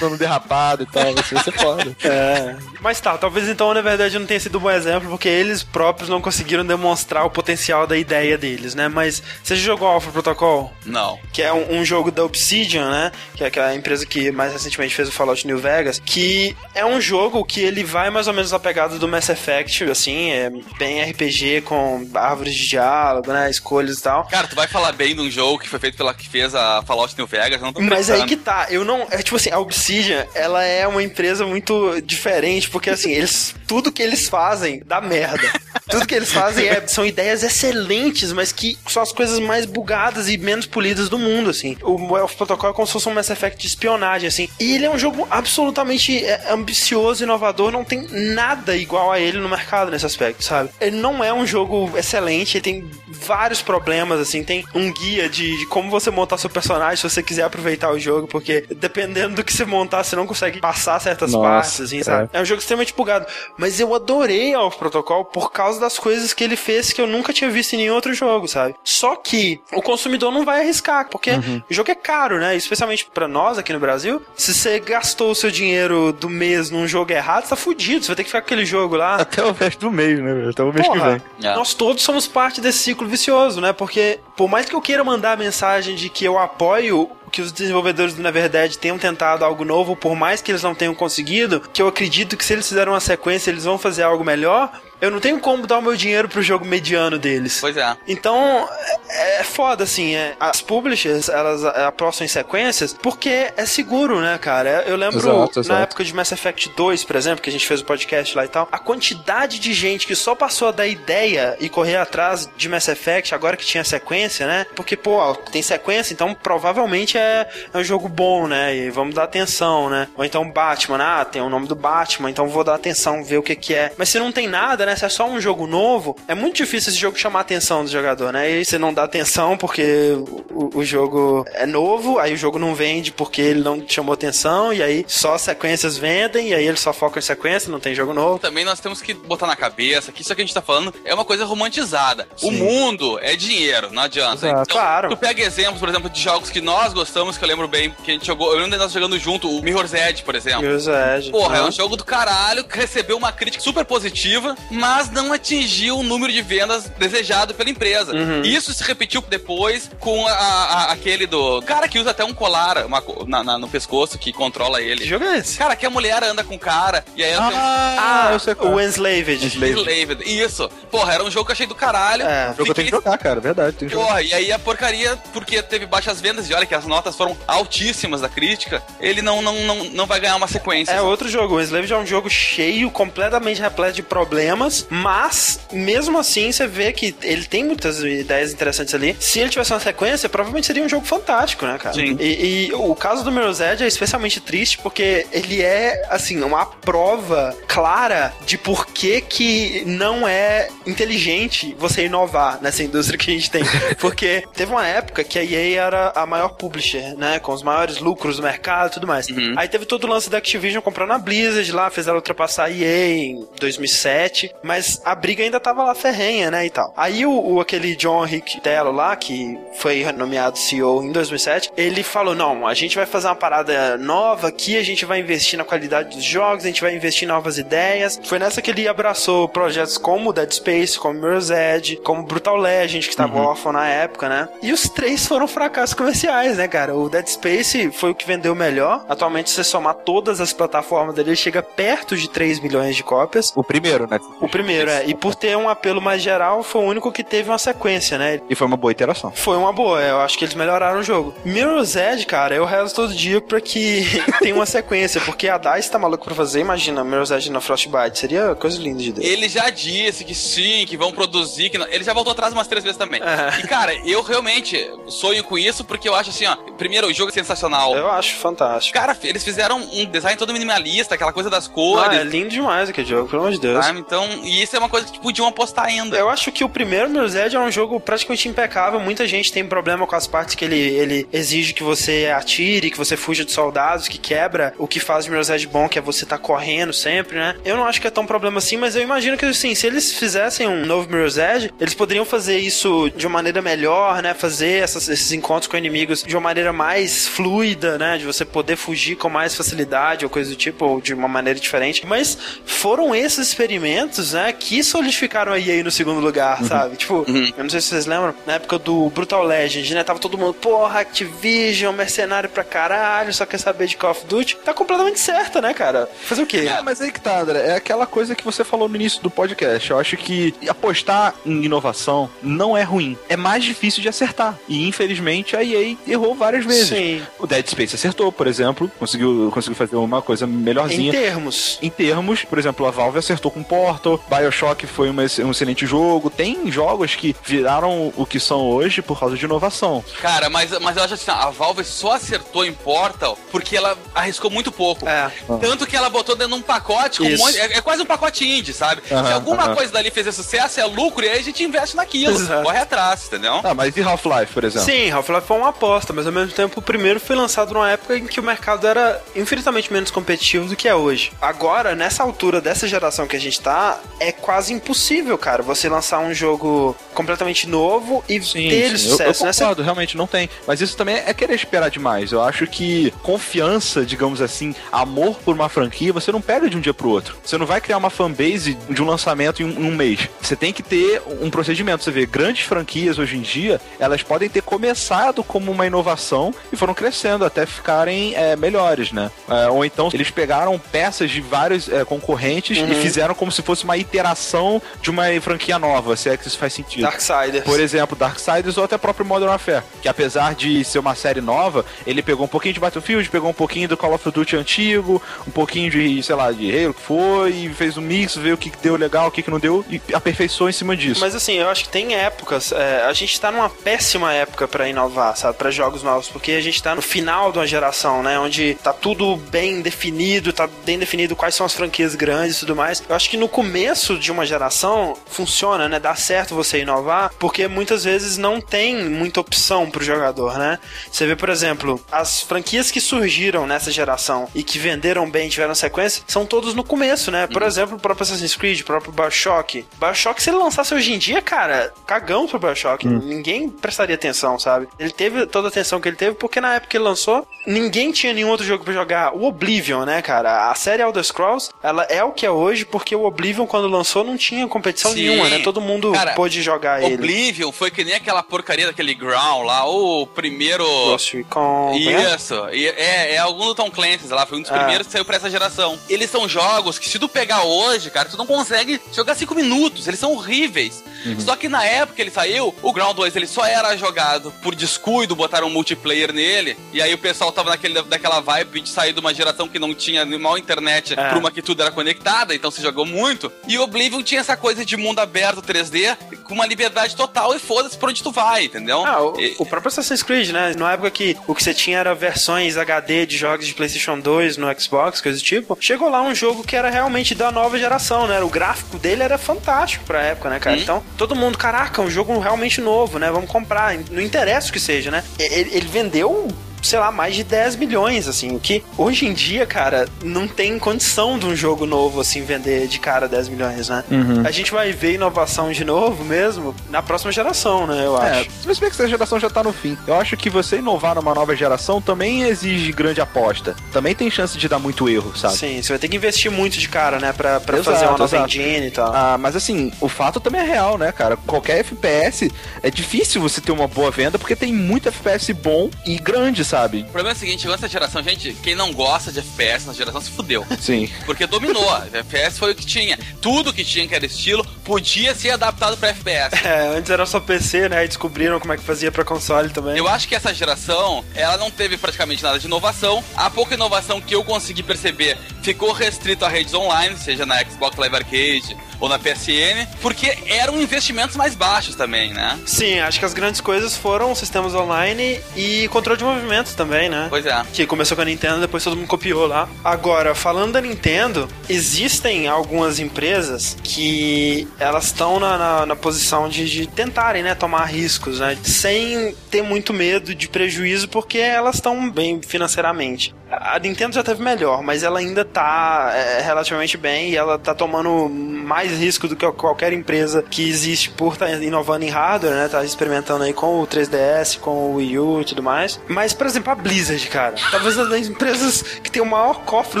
dando derrapado e tal, assim, vai ser foda. É. Mas tá, talvez então, na verdade, não tenha sido um bom exemplo, porque eles próprios não conseguiram demonstrar o potencial da ideia deles, né? Mas você já jogou Alpha Protocol? Não. Que é um, um jogo da Obsidian, né? Que é a empresa que mais recentemente fez o Fallout New Vegas, que é um jogo que ele vai mais ou menos na pegada do Mass Effect, assim, é bem RPG com árvores de diálogo, né? Escolhas e tal. Cara, tu vai falar bem de um jogo que foi feito pela que fez a Fallout New Vegas, não tô Mas aí que tá, eu não. É tipo assim, a Obsidian, ela é uma empresa muito diferente, porque assim, eles. Tudo que eles fazem dá merda. tudo que eles fazem é, são ideias excelentes, mas que são as coisas mais bugadas e menos polidas do mundo, assim. O Elf Protocol é como se fosse um Mass Effect de espionagem, assim. E ele é um jogo absolutamente é, ambicioso, inovador, não tem nada igual a ele no mercado nesse aspecto, sabe? Ele não é um jogo excelente, ele tem vários problemas, assim. Tem um guia de, de como você montar seu personagem se você quiser aproveitar o jogo, porque dependendo do que você montar, você não consegue passar certas Nossa, partes, assim, sabe? É. é um jogo extremamente bugado. Mas eu adorei Alpha Protocol por causa das coisas que ele fez que eu nunca tinha visto em nenhum outro jogo, sabe? Só que o consumidor não vai arriscar, porque uhum. o jogo é caro, né? Especialmente para nós aqui no Brasil. Se você gastou o seu dinheiro do mês num jogo errado, você tá fudido. Você vai ter que ficar com aquele jogo lá. Até o resto do mês, né? Até o mês Porra, que vem. É. Nós todos somos parte desse ciclo vicioso, né? Porque por mais que eu queira mandar a mensagem de que eu apoio que os desenvolvedores na verdade tenham tentado algo novo, por mais que eles não tenham conseguido, que eu acredito que se eles fizeram uma sequência, eles vão fazer algo melhor eu não tenho como dar o meu dinheiro pro jogo mediano deles. Pois é. Então, é, é foda, assim. É, as publishers, elas apostam em sequências porque é seguro, né, cara? Eu lembro exato, exato. na época de Mass Effect 2, por exemplo, que a gente fez o podcast lá e tal, a quantidade de gente que só passou a dar ideia e correr atrás de Mass Effect agora que tinha sequência, né? Porque, pô, tem sequência, então provavelmente é, é um jogo bom, né? E vamos dar atenção, né? Ou então Batman, ah, tem o nome do Batman, então vou dar atenção, ver o que que é. Mas se não tem nada, né? Né? Se é só um jogo novo, é muito difícil esse jogo chamar a atenção do jogador, né? E você não dá atenção porque o, o jogo é novo, aí o jogo não vende porque ele não chamou atenção, e aí só sequências vendem, e aí ele só foca em sequência, não tem jogo novo. Também nós temos que botar na cabeça que isso que a gente tá falando é uma coisa romantizada. Sim. O mundo é dinheiro, não adianta. Então, claro. Tu pega exemplos, por exemplo, de jogos que nós gostamos, que eu lembro bem, que a gente jogou. Eu lembro de nós jogando junto, o Mirror's Edge, por exemplo. Mirror's Edge. Porra, é um jogo do caralho que recebeu uma crítica super positiva, mas não atingiu o número de vendas desejado pela empresa. Uhum. Isso se repetiu depois com a, a, aquele do cara que usa até um colar uma, na, na, no pescoço que controla ele. Que jogo é esse? Cara, que a mulher anda com o cara e aí ela ah, tem um... Ah, eu sei qual. O Enslaved. Enslaved. Isso. Porra, era um jogo que eu achei do caralho. É, jogo que eu tenho que jogar, cara, verdade. Tem Porra, e aí a porcaria, porque teve baixas vendas e olha que as notas foram altíssimas da crítica, ele não, não, não, não vai ganhar uma sequência. É outro jogo. O Enslaved é um jogo cheio, completamente repleto de problemas, mas mas, mesmo assim, você vê que ele tem muitas ideias interessantes ali. Se ele tivesse uma sequência, provavelmente seria um jogo fantástico, né, cara? Sim. E, e o caso do Mirror's Edge é especialmente triste porque ele é, assim, uma prova clara de por que que não é inteligente você inovar nessa indústria que a gente tem. [LAUGHS] Porque teve uma época que a EA era a maior publisher, né? Com os maiores lucros do mercado e tudo mais. Uhum. Aí teve todo o lance da Activision comprando a Blizzard lá, fez ela ultrapassar a EA em 2007. Mas a briga ainda tava lá ferrenha, né, e tal. Aí o, o aquele John Rick Tello lá, que foi nomeado CEO em 2007, ele falou, não, a gente vai fazer uma parada nova aqui, a gente vai investir na qualidade dos jogos, a gente vai investir em novas ideias. Foi nessa que ele abraçou projetos como Dead Space, como Mirror's Edge, como Brutal Legend, que tava uhum. órfão na época, né? E os três foram fracassos comerciais, né, cara? O Dead Space foi o que vendeu melhor. Atualmente, se você somar todas as plataformas dele, ele chega perto de 3 milhões de cópias. O primeiro, né? O primeiro, é. E por ter um apelo mais geral, foi o único que teve uma sequência, né? E foi uma boa interação. Foi uma boa, eu acho que eles melhoraram o jogo. Mirror's Edge, cara, eu rezo todo dia pra que [LAUGHS] tenha uma sequência, porque a DICE tá maluco pra fazer, imagina, Mirror's Edge na Frostbite, seria coisa linda de Deus. Ele já disse que sim, que vão produzir, que não... ele já voltou atrás umas três vezes também. É. E cara, eu realmente sonho com isso, porque eu acho assim, ó, primeiro, o jogo é sensacional. Eu acho fantástico. Cara, eles fizeram um design todo minimalista, aquela coisa das cores. Ah, é lindo demais aquele jogo, pelo amor de Deus. Ah, então, e isso é uma coisa que podiam apostar ainda. Eu acho que o primeiro Mirror's Edge é um jogo praticamente impecável. Muita gente tem problema com as partes que ele, ele exige que você atire, que você fuja de soldados, que quebra o que faz o Mirror's Edge bom, que é você tá correndo sempre, né? Eu não acho que é tão problema assim, mas eu imagino que, assim, se eles fizessem um novo Mirror's Edge, eles poderiam fazer isso de uma maneira melhor, né? Fazer essas, esses encontros com inimigos de uma maneira mais fluida, né? De você poder fugir com mais facilidade ou coisa do tipo, ou de uma maneira diferente. Mas foram esses experimentos, né, que solidificaram a EA no segundo lugar, uhum. sabe? Tipo, uhum. eu não sei se vocês lembram, na época do Brutal Legend, né? Tava todo mundo, porra, Activision, mercenário pra caralho, só quer saber de Call of Duty. Tá completamente certa, né, cara? Fazer o quê? É, mas aí que tá, André. É aquela coisa que você falou no início do podcast. Eu acho que apostar em inovação não é ruim. É mais difícil de acertar. E infelizmente a EA errou várias vezes. Sim. O Dead Space acertou, por exemplo. Conseguiu, conseguiu fazer uma coisa melhorzinha. Em termos. Em termos, por exemplo, a Valve acertou com Portal. Bioshock foi uma, um excelente jogo. Tem jogos que viraram o que são hoje por causa de inovação. Cara, mas, mas eu acho assim, a Valve só acertou em Portal porque ela arriscou muito pouco. É. Tanto que ela botou dentro de um pacote com um monte, é, é, quase um pacote indie, sabe? Se alguma coisa dali fez sucesso, é lucro, e aí a gente investe naquilo. Exato. Corre atrás, entendeu? Ah, mas e Half-Life, por exemplo? Sim, Half-Life foi uma aposta, mas ao mesmo tempo o primeiro foi lançado numa época em que o mercado era infinitamente menos competitivo do que é hoje. Agora, nessa altura dessa geração que a gente tá, é quase impossível, cara, você lançar um jogo completamente novo e sim, ter sim. sucesso. Eu, eu concordo, realmente não tem. Mas isso também é querer esperar demais. Eu acho que confiança, digamos assim, amor por uma franquia, você não pega de um dia pro outro. Você não vai criar uma fanbase de um lançamento em um, em um mês. Você tem que ter um procedimento. Você vê, grandes franquias hoje em dia, elas podem ter começado como uma inovação e foram crescendo até ficarem é, melhores, né? É, ou então eles pegaram peças de vários é, concorrentes uhum. e fizeram como se fosse uma iteração de uma franquia nova, se é que isso faz sentido. Darksiders. Por exemplo, Darksiders ou até próprio Modern Warfare, que apesar de ser uma série nova, ele pegou um pouquinho de Battlefield, pegou um pouquinho do Call of Duty antigo, um pouquinho de, sei lá, de Halo que foi, fez um mix, viu o que deu legal, o que, que não deu, e aperfeiçoou em cima disso. Mas assim, eu acho que tem épocas, é, a gente tá numa péssima época para inovar, sabe, para jogos novos, porque a gente tá no final de uma geração, né, onde tá tudo bem definido, tá bem definido quais são as franquias grandes e tudo mais. Eu acho que no começo de uma geração funciona, né, dá certo você inovar, porque muitas vezes não tem muita opção pro jogador, né? Você vê, por exemplo, as franquias que surgiram nessa geração e que venderam bem, tiveram sequência, são todos no começo, né? Por uhum. exemplo, o próprio Assassin's Creed, o próprio Bioshock. Bioshock, se ele lançasse hoje em dia, cara, cagão pro Bioshock. Uhum. Ninguém prestaria atenção, sabe? Ele teve toda a atenção que ele teve porque na época que ele lançou, ninguém tinha nenhum outro jogo para jogar. O Oblivion, né, cara? A série Elder Scrolls, ela é o que é hoje porque o Oblivion, quando lançou, não tinha competição Sim. nenhuma, né? Todo mundo cara, pôde jogar Oblivion ele. Oblivion foi que nem aquela porcaria daquele Ground lá, o primeiro. Ghost Recon. Né? Isso. É, é algum do Tom Clancy lá, foi um dos ah. primeiros que saiu pra essa geração. Eles são jogos que, se tu pegar hoje, cara, tu não consegue jogar 5 minutos. Eles são horríveis. Uhum. Só que na época que ele saiu, o Ground 2 ele só era jogado por descuido, botaram um multiplayer nele. E aí o pessoal tava naquele, naquela vibe de sair de uma geração que não tinha mal internet é. pra uma que tudo era conectada, então se jogou muito. E o Oblivion tinha essa coisa de mundo aberto 3D com uma liberdade total e foda-se pra onde tu vai, entendeu? Ah, o, e... o próprio Assassin's Creed, né? Na época que o que você tinha era versões HD de jogos de PlayStation 2 no Xbox, coisa do tipo, chegou lá um jogo que era realmente da nova geração, né? O gráfico dele era fantástico pra época, né, cara? Hum. Então, todo mundo, caraca, um jogo realmente novo, né? Vamos comprar. Não interessa o que seja, né? Ele, ele vendeu sei lá, mais de 10 milhões, assim, o que hoje em dia, cara, não tem condição de um jogo novo, assim, vender de cara 10 milhões, né? Uhum. A gente vai ver inovação de novo mesmo na próxima geração, né, eu é, acho. Mas bem que essa geração já tá no fim. Eu acho que você inovar numa nova geração também exige grande aposta. Também tem chance de dar muito erro, sabe? Sim, você vai ter que investir muito de cara, né, pra, pra exato, fazer uma nova exato. engine e tal. Ah, mas assim, o fato também é real, né, cara? Qualquer FPS é difícil você ter uma boa venda porque tem muito FPS bom e grande, sabe? O problema é o seguinte, nessa geração, gente, quem não gosta de FPS na geração se fudeu. Sim. Porque dominou. FPS foi o que tinha. Tudo que tinha que era estilo podia ser adaptado para FPS. É, antes era só PC, né? E descobriram como é que fazia para console também. Eu acho que essa geração, ela não teve praticamente nada de inovação. A pouca inovação que eu consegui perceber ficou restrito a redes online, seja na Xbox Live Arcade ou na PSN, porque eram investimentos mais baixos também, né? Sim, acho que as grandes coisas foram sistemas online e controle de movimento movimento também, né? Pois é. Que começou com a Nintendo, depois todo mundo copiou lá. Agora, falando da Nintendo, existem algumas empresas que elas estão na, na, na, posição de, de tentarem, né, tomar riscos, né? Sem ter muito medo de prejuízo, porque elas estão bem financeiramente. A Nintendo já teve melhor, mas ela ainda tá é, relativamente bem e ela tá tomando mais risco do que qualquer empresa que existe por estar tá inovando em hardware, né? Tá experimentando aí com o 3DS, com o Wii U e tudo mais. Mas, por exemplo, a Blizzard, cara. Talvez uma das empresas que tem o maior cofre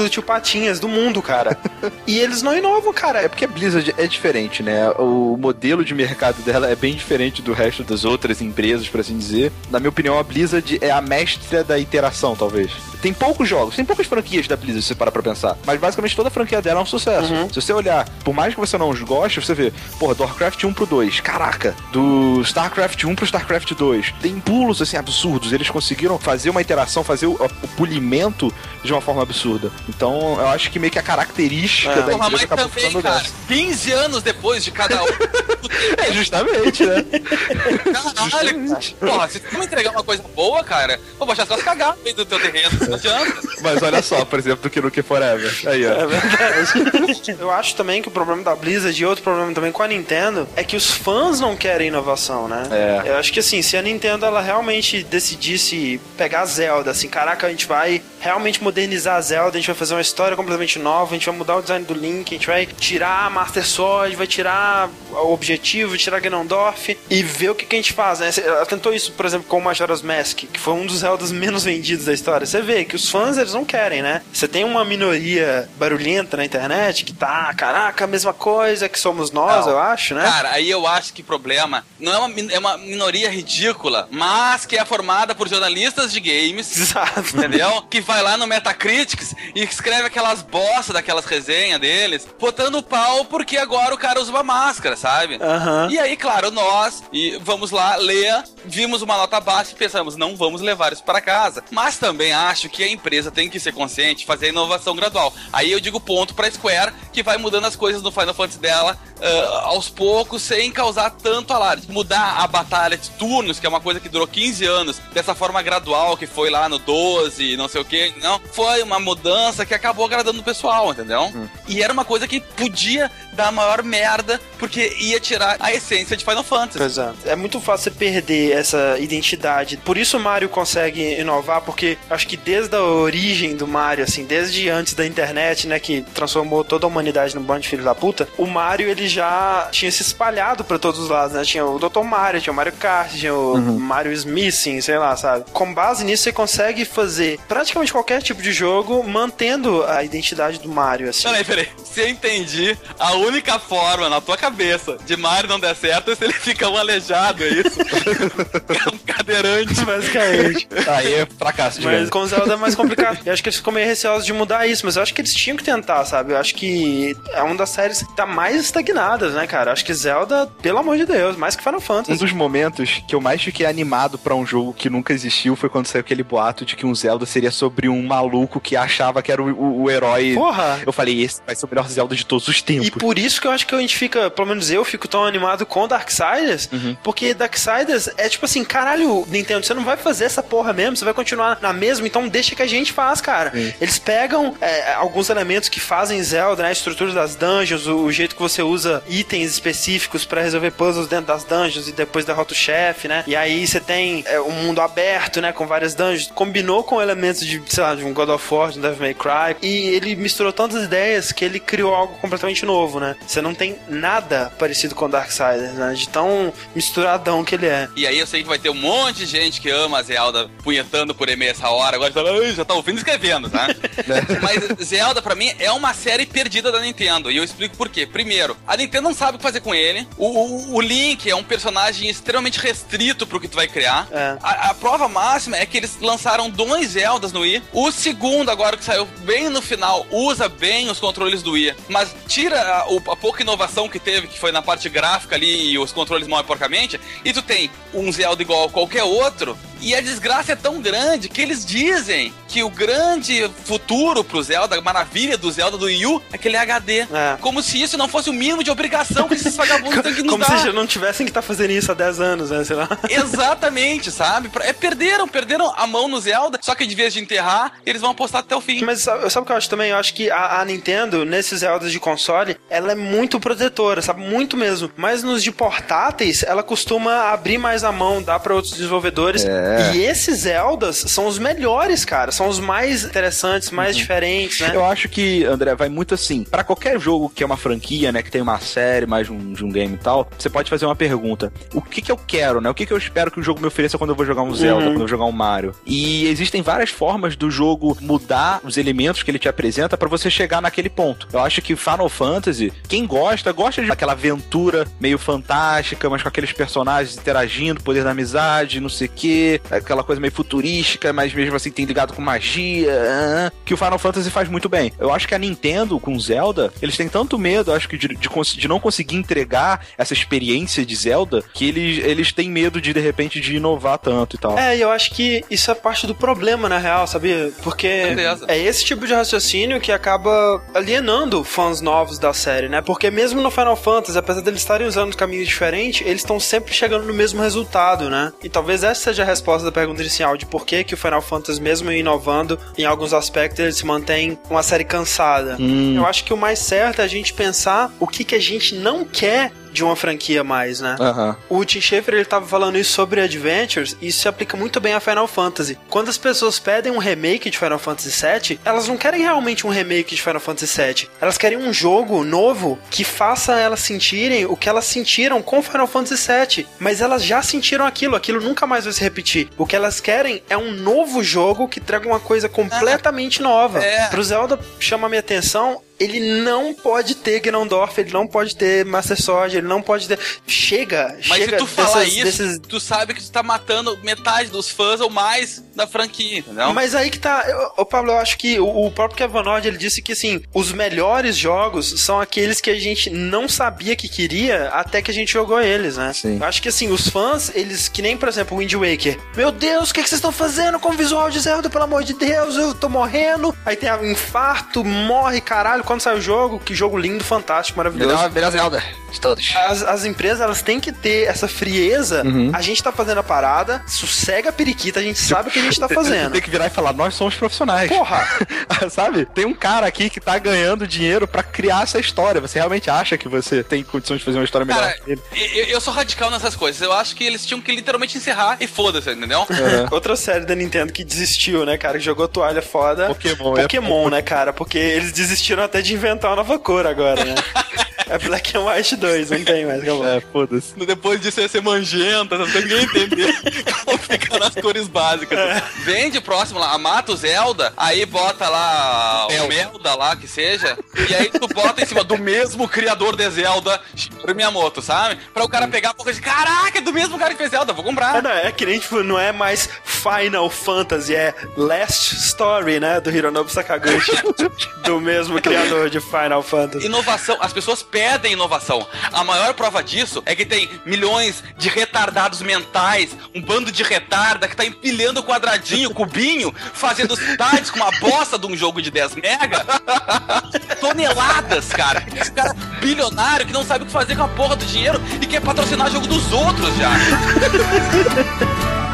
do tio Patinhas do mundo, cara. [LAUGHS] e eles não inovam, cara. É porque a Blizzard é diferente, né? O modelo de mercado dela é bem diferente do resto das outras empresas, por assim dizer. Na minha opinião, a Blizzard é a mestra da interação, talvez. Tem poucos jogos, tem poucas franquias da Blizzard, se você parar pra pensar. Mas basicamente toda a franquia dela é um sucesso. Uhum. Se você olhar, por mais que você não os goste, você vê, porra, do Warcraft 1 pro 2, caraca, do StarCraft 1 pro StarCraft 2. Tem pulos, assim, absurdos. Eles conseguiram fazer uma interação, fazer o, o polimento de uma forma absurda. Então, eu acho que meio que a característica é. da empresa acabou também, cara, dessa. 15 anos depois de cada um. [LAUGHS] é, justamente, né? Caralho, porra, se tu me entregar uma coisa boa, cara, vou baixar as cagar no meio do teu terreno não adianta. Mas olha só, por exemplo, do que Nuke Forever. Aí, ó. É verdade. Eu acho também que o problema da Blizzard e outro problema também com a Nintendo é que os fãs não querem inovação, né? É. Eu acho que assim, se a Nintendo ela realmente decidisse pegar Zelda, assim, caraca, a gente vai realmente modernizar a Zelda, a gente vai fazer uma história completamente nova, a gente vai mudar o design do Link, a gente vai tirar a Master Sword, vai tirar o objetivo, tirar Ganondorf e ver o que, que a gente faz, né? Ela tentou isso, por exemplo, com o Majora's Mask, que foi um dos Zeldas menos vendidos da história. Você vê que os fãs, eles não querem, né? Você tem uma minoria barulhenta na internet que tá, caraca, a mesma coisa que somos nós, não. eu acho, né? Cara, aí eu acho que problema não é uma, é uma minoria ridícula, mas que é formada por jornalistas de games, [LAUGHS] Exato. entendeu? Que vai lá no Metacritics e escreve aquelas bosta daquelas resenhas deles, botando pau porque agora o cara usa uma máscara, sabe? Uhum. E aí, claro, nós e vamos lá ler, vimos uma nota baixa e pensamos, não vamos levar isso para casa. Mas também acho que a empresa tem que ser consciente, fazer a inovação gradual. Aí eu digo ponto para Square que vai mudando as coisas no Final Fantasy dela uh, aos poucos, sem causar tanto alarde. Mudar a batalha de turnos, que é uma coisa que durou 15 anos, dessa forma gradual que foi lá no 12, não sei o que, não. Foi uma mudança que acabou agradando o pessoal, entendeu? Hum. E era uma coisa que podia dar maior merda, porque ia tirar a essência de Final Fantasy. Exato. É muito fácil você perder essa identidade. Por isso o Mario consegue inovar, porque acho que desde a origem do Mario, assim, desde antes da internet, né, que transformou toda a humanidade num bando de filho da puta, o Mario ele já tinha se espalhado para todos os lados, né? Tinha o Dr. Mario, tinha o Mario Kart, tinha o uhum. Mario Smithing, sei lá, sabe? Com base nisso, você consegue fazer praticamente qualquer tipo de jogo mantendo a identidade do Mario, assim. Peraí, peraí. Se eu entendi, a única forma na tua cabeça de Mario não der certo é se ele fica um aleijado, é isso? é [LAUGHS] um cadeirante. Basicamente. Aí é fracasso, Mas com Zelda é mais complicado. Eu acho que eles ficam meio receosos de mudar isso, mas eu acho que eles tinham que tentar, sabe? Eu acho que é uma das séries que tá mais estagnadas, né, cara? Acho que Zelda, pelo amor de Deus, mais que Final Fantasy. Um dos momentos que eu mais fiquei animado para um jogo que nunca existiu foi quando saiu aquele boato de que um Zelda seria sobre um maluco que achava que era o, o, o herói. Porra! Eu falei, esse vai ser o melhor Zelda de todos os tempos. E por isso que eu acho que a gente fica, pelo menos eu, fico tão animado com Darksiders, uhum. porque Darksiders é tipo assim, caralho, Nintendo, você não vai fazer essa porra mesmo, você vai continuar na mesma, então deixa que a gente faz, cara. Eles pegam é, alguns elementos que fazem Zelda, né, a estrutura das dungeons, o, o jeito que você usa itens específicos para resolver puzzles dentro das dungeons e depois derrota o chefe, né? E aí você tem é, um mundo aberto, né, com várias dungeons, combinou com elementos de, sei lá, de um God of War, de um Devil May Cry, e ele misturou tantas ideias que ele criou algo completamente novo, né? Você não tem nada parecido com Darksiders, né? De tão misturadão que ele é. E aí eu sei que vai ter um monte de gente que ama a Zelda punhetando por e-mail essa hora, agora tá, já tá ouvindo e escrevendo, tá? [LAUGHS] Mas Zelda, pra mim, é uma série perdida da Nintendo. E eu explico por quê. Primeiro, a Nintendo não sabe o que fazer com ele. O, o, o Link é um personagem extremamente restrito pro que tu vai criar. É. A, a, prova máxima é que eles lançaram dois Zeldas no Wii. O segundo, agora que saiu bem no final, usa bem os controles do Wii. Mas tira a, a pouca inovação que teve, que foi na parte gráfica ali e os controles mal porcamente, e tu tem um Zelda igual a qualquer outro, E a desgraça é tão grande que eles dizem que o grande futuro pro Zelda, a maravilha do Zelda do Wii U, é aquele HD. É. Como se isso não fosse o mínimo de obrigação que esses vagabundos têm que nos Como dar. se já não tivessem que estar tá fazendo isso há 10 anos, né? Sei lá. Exatamente, sabe? É, perderam, perderam a mão no Zelda, só que de vez de enterrar, eles vão apostar até o fim. Mas sabe, sabe o que eu acho também? Eu acho que a, a Nintendo, nesses Zeldas de console, ela é muito protetora, sabe? Muito mesmo. Mas nos de portáteis, ela costuma abrir mais a mão, dar para outros desenvolvedores. É. E esses Zeldas são os melhores, cara. São os mais interessantes, mais uhum. diferentes, né? Eu acho que, André, vai muito assim. para qualquer jogo que é uma franquia, né? Que tem uma série, mais um, de um game e tal, você pode fazer uma pergunta. O que que eu quero, né? O que que eu espero que o jogo me ofereça quando eu vou jogar um Zelda, uhum. quando eu jogar um Mario? E existem várias formas do jogo mudar os elementos que ele te apresenta para você chegar naquele ponto. Eu acho que Final Fantasy, quem gosta, gosta de aquela aventura meio fantástica, mas com aqueles personagens interagindo, poder da amizade, não sei o quê, aquela coisa meio futurística, mas mesmo assim tem ligado com magia, que o Final Fantasy faz muito bem. Eu acho que a Nintendo com Zelda, eles têm tanto medo, acho que de, de, de não conseguir entregar essa experiência de Zelda, que eles, eles têm medo de de repente de inovar tanto e tal. É, e eu acho que isso é parte do problema, na real, sabia? Porque Beleza. é esse tipo de raciocínio que acaba alienando fãs novos da série, né? Porque mesmo no Final Fantasy, apesar deles estarem usando caminhos diferentes, eles estão sempre chegando no mesmo resultado, né? E talvez essa seja a resposta da pergunta inicial de por que, que o Final Fantasy, mesmo inovando em alguns aspectos, ele se mantém uma série cansada. Hum. Eu acho que o mais certo é a gente pensar o que, que a gente não quer de uma franquia mais, né? Uhum. O Tim Schafer ele tava falando isso sobre Adventures e isso se aplica muito bem a Final Fantasy. Quando as pessoas pedem um remake de Final Fantasy VII, elas não querem realmente um remake de Final Fantasy VII. Elas querem um jogo novo que faça elas sentirem o que elas sentiram com Final Fantasy VII. Mas elas já sentiram aquilo, aquilo nunca mais vai se repetir. O que elas querem é um novo jogo que traga uma coisa completamente nova. É. Pro Zelda chama minha atenção ele não pode ter Ganondorf, ele não pode ter Master Sword, ele não pode ter. Chega, Mas chega. se tu falar isso, desses... tu sabe que tu tá matando metade dos fãs ou mais da franquia, entendeu? Mas aí que tá. Ô, Pablo, eu acho que o, próprio Kevin Nord, ele disse que assim, os melhores jogos são aqueles que a gente não sabia que queria até que a gente jogou eles, né? Sim. Eu acho que assim, os fãs, eles, que nem, por exemplo, o Wind Waker. Meu Deus, o que, que vocês estão fazendo com o visual de Zelda, pelo amor de Deus, eu tô morrendo. Aí tem um infarto, morre, caralho quando sai o jogo, que jogo lindo, fantástico, maravilhoso. Melhor, melhor Zelda de todos. As, as empresas, elas têm que ter essa frieza. Uhum. A gente tá fazendo a parada, sossega a periquita, a gente sabe o que a gente tá [LAUGHS] fazendo. Tem que virar e falar, nós somos profissionais. Porra! [LAUGHS] sabe? Tem um cara aqui que tá ganhando dinheiro para criar essa história. Você realmente acha que você tem condições de fazer uma história melhor? Cara, eu, eu, sou radical nessas coisas. Eu acho que eles tinham que literalmente encerrar e foda-se, entendeu? Uhum. Outra série da Nintendo que desistiu, né, cara? Que jogou toalha foda. Pokémon. É Pokémon, é... né, cara? Porque eles desistiram até de inventar uma nova cor agora, né? é Black and White 2, não tem mais, acabou. É, foda-se. Depois disso ia ser manjenta, não tem ninguém entender como fica nas cores básicas. É. Vende próximo lá, mata o Zelda, aí bota lá o Melda lá, que seja, e aí tu bota em cima do mesmo criador de Zelda, Shigeru Miyamoto, sabe? Pra o cara pegar a boca de caraca, é do mesmo cara que fez Zelda, vou comprar. É, não, é que nem, tipo, não é mais Final Fantasy, é Last Story, né? Do Hironobu Sakaguchi, do mesmo criador [LAUGHS] de Final Fantasy. Inovação, as pessoas pedem inovação. A maior prova disso é que tem milhões de retardados mentais, um bando de retarda que tá empilhando quadradinho, cubinho, fazendo cidades com uma bosta de um jogo de 10 mega. [LAUGHS] Toneladas, cara. Esse cara bilionário que não sabe o que fazer com a porra do dinheiro e quer patrocinar o jogo dos outros já. [LAUGHS]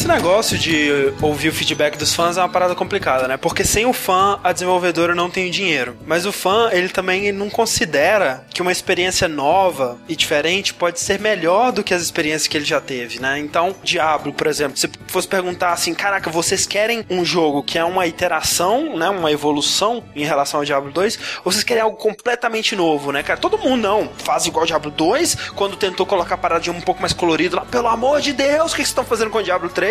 Esse negócio de ouvir o feedback dos fãs é uma parada complicada, né? Porque sem o fã, a desenvolvedora não tem dinheiro. Mas o fã, ele também não considera que uma experiência nova e diferente pode ser melhor do que as experiências que ele já teve, né? Então, Diablo, por exemplo, se fosse perguntar assim, caraca, vocês querem um jogo que é uma iteração, né? Uma evolução em relação ao Diablo 2, ou vocês querem algo completamente novo, né, cara? Todo mundo não faz igual o Diablo 2, quando tentou colocar a parada de um pouco mais colorido lá, pelo amor de Deus, o que vocês estão fazendo com o Diablo 3,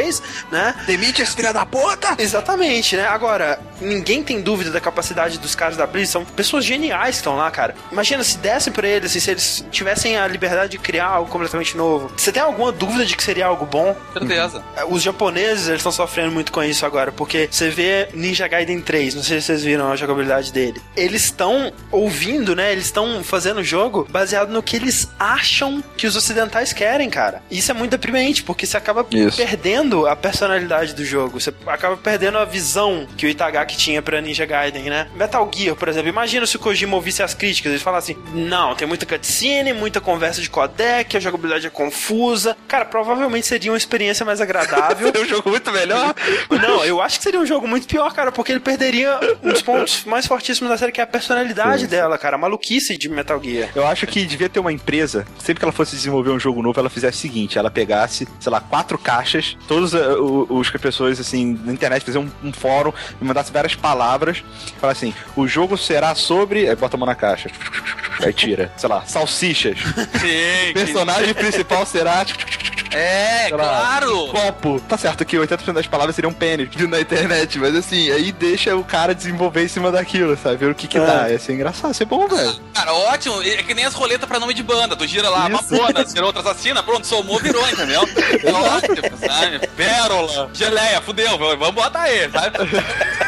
né? Demite esse filho da puta! Exatamente, né? Agora, ninguém tem dúvida da capacidade dos caras da Blizzard, são pessoas geniais que estão lá, cara. Imagina se dessem pra eles, se eles tivessem a liberdade de criar algo completamente novo. Você tem alguma dúvida de que seria algo bom? Certeza. Os japoneses, eles estão sofrendo muito com isso agora, porque você vê Ninja Gaiden 3, não sei se vocês viram a jogabilidade dele. Eles estão ouvindo, né? Eles estão fazendo o jogo baseado no que eles acham que os ocidentais querem, cara. Isso é muito deprimente, porque você acaba Isso. perdendo a personalidade do jogo. Você acaba perdendo a visão que o Itagaki tinha pra Ninja Gaiden, né? Metal Gear, por exemplo. Imagina se o Kojima ouvisse as críticas. Ele falasse assim: não, tem muita cutscene, muita conversa de codec, a jogabilidade é confusa. Cara, provavelmente seria uma experiência mais agradável. Seria [LAUGHS] um jogo muito melhor. [LAUGHS] Não, eu acho que seria um jogo muito pior, cara, porque ele perderia um dos pontos mais fortíssimos da série, que é a personalidade dela, cara, a maluquice de Metal Gear. Eu acho que devia ter uma empresa, sempre que ela fosse desenvolver um jogo novo, ela fizesse o seguinte: ela pegasse, sei lá, quatro caixas, todos o- os que pessoas, assim, na internet faziam um, um fórum e mandasse várias palavras, fala assim: o jogo será sobre. Aí bota a mão na caixa. Aí tira, sei lá, salsichas. Sim. Personagem principal será. É, sei lá, claro. Copo. Tá certo que 80% das palavras seriam pênis vindo [LAUGHS] na internet, mas assim, aí deixa o cara desenvolver em cima daquilo, sabe? Ver o que que É. dá. Ia ser engraçado, ia ser bom, velho. Cara, ótimo. É que nem as roletas pra nome de banda. Tu gira lá, Isso. Mamona, virou outra assassina, pronto, somou, virou, entendeu? É [LAUGHS] ótimo, sabe? Pérola, geleia, fudeu, vamos botar aí, sabe?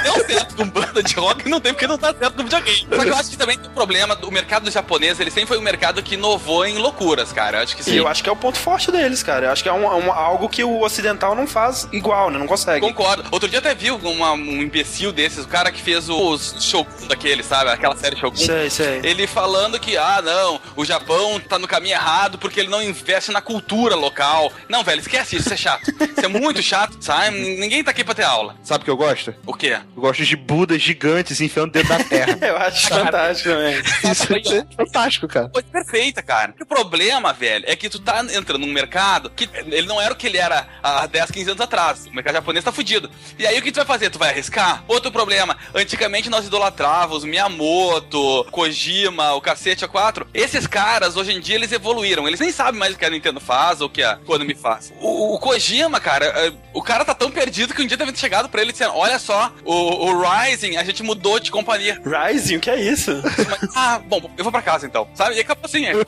Deu certo com banda de rock, não tem porque não tá certo com videogame. Só que eu acho que também tem um problema, o mercado japonês, ele sempre foi um mercado que inovou em loucuras, cara. Eu acho que E sim. eu acho que é o ponto forte deles, cara. Acho que é um- um- algo que o ocidental não faz igual, né? Não consegue. Concordo. Outro dia até vi uma- um imbecil desses, o cara que fez os Shogun daquele, sabe? Aquela série Shogun. Sei, sei. Ele falando que, ah, não, o Japão tá no caminho errado porque ele não investe na cultura local. Não, velho, esquece isso, isso é chato. Isso é muito chato, sabe? Ninguém tá aqui pra ter aula. Sabe o que eu gosto? O quê? Eu gosto de Budas gigantes enfiando dentro da terra. [LAUGHS] Eu acho fantástico também. Isso é fantástico, cara. Coisa perfeita, cara. O problema, velho, é que tu tá entrando num mercado que ele não era o que ele era há 10, 15 anos atrás. O mercado japonês tá fudido. E aí o que tu vai fazer? Tu vai arriscar? Outro problema. Antigamente nós idolatrávamos o Miyamoto, Kojima, o cacete A4. Esses caras, hoje em dia, eles evoluíram. Eles nem sabem mais o que a Nintendo faz ou o que a Konami faz. O, o Kojima, cara, é, o cara tá tão perdido que um dia deve ter chegado pra ele dizendo: Olha só, o, o Rising, a gente mudou de companhia. Rising, o que é isso? Mas, [LAUGHS] ah, bom, eu vou pra casa então, sabe? E acabou assim. É. [LAUGHS]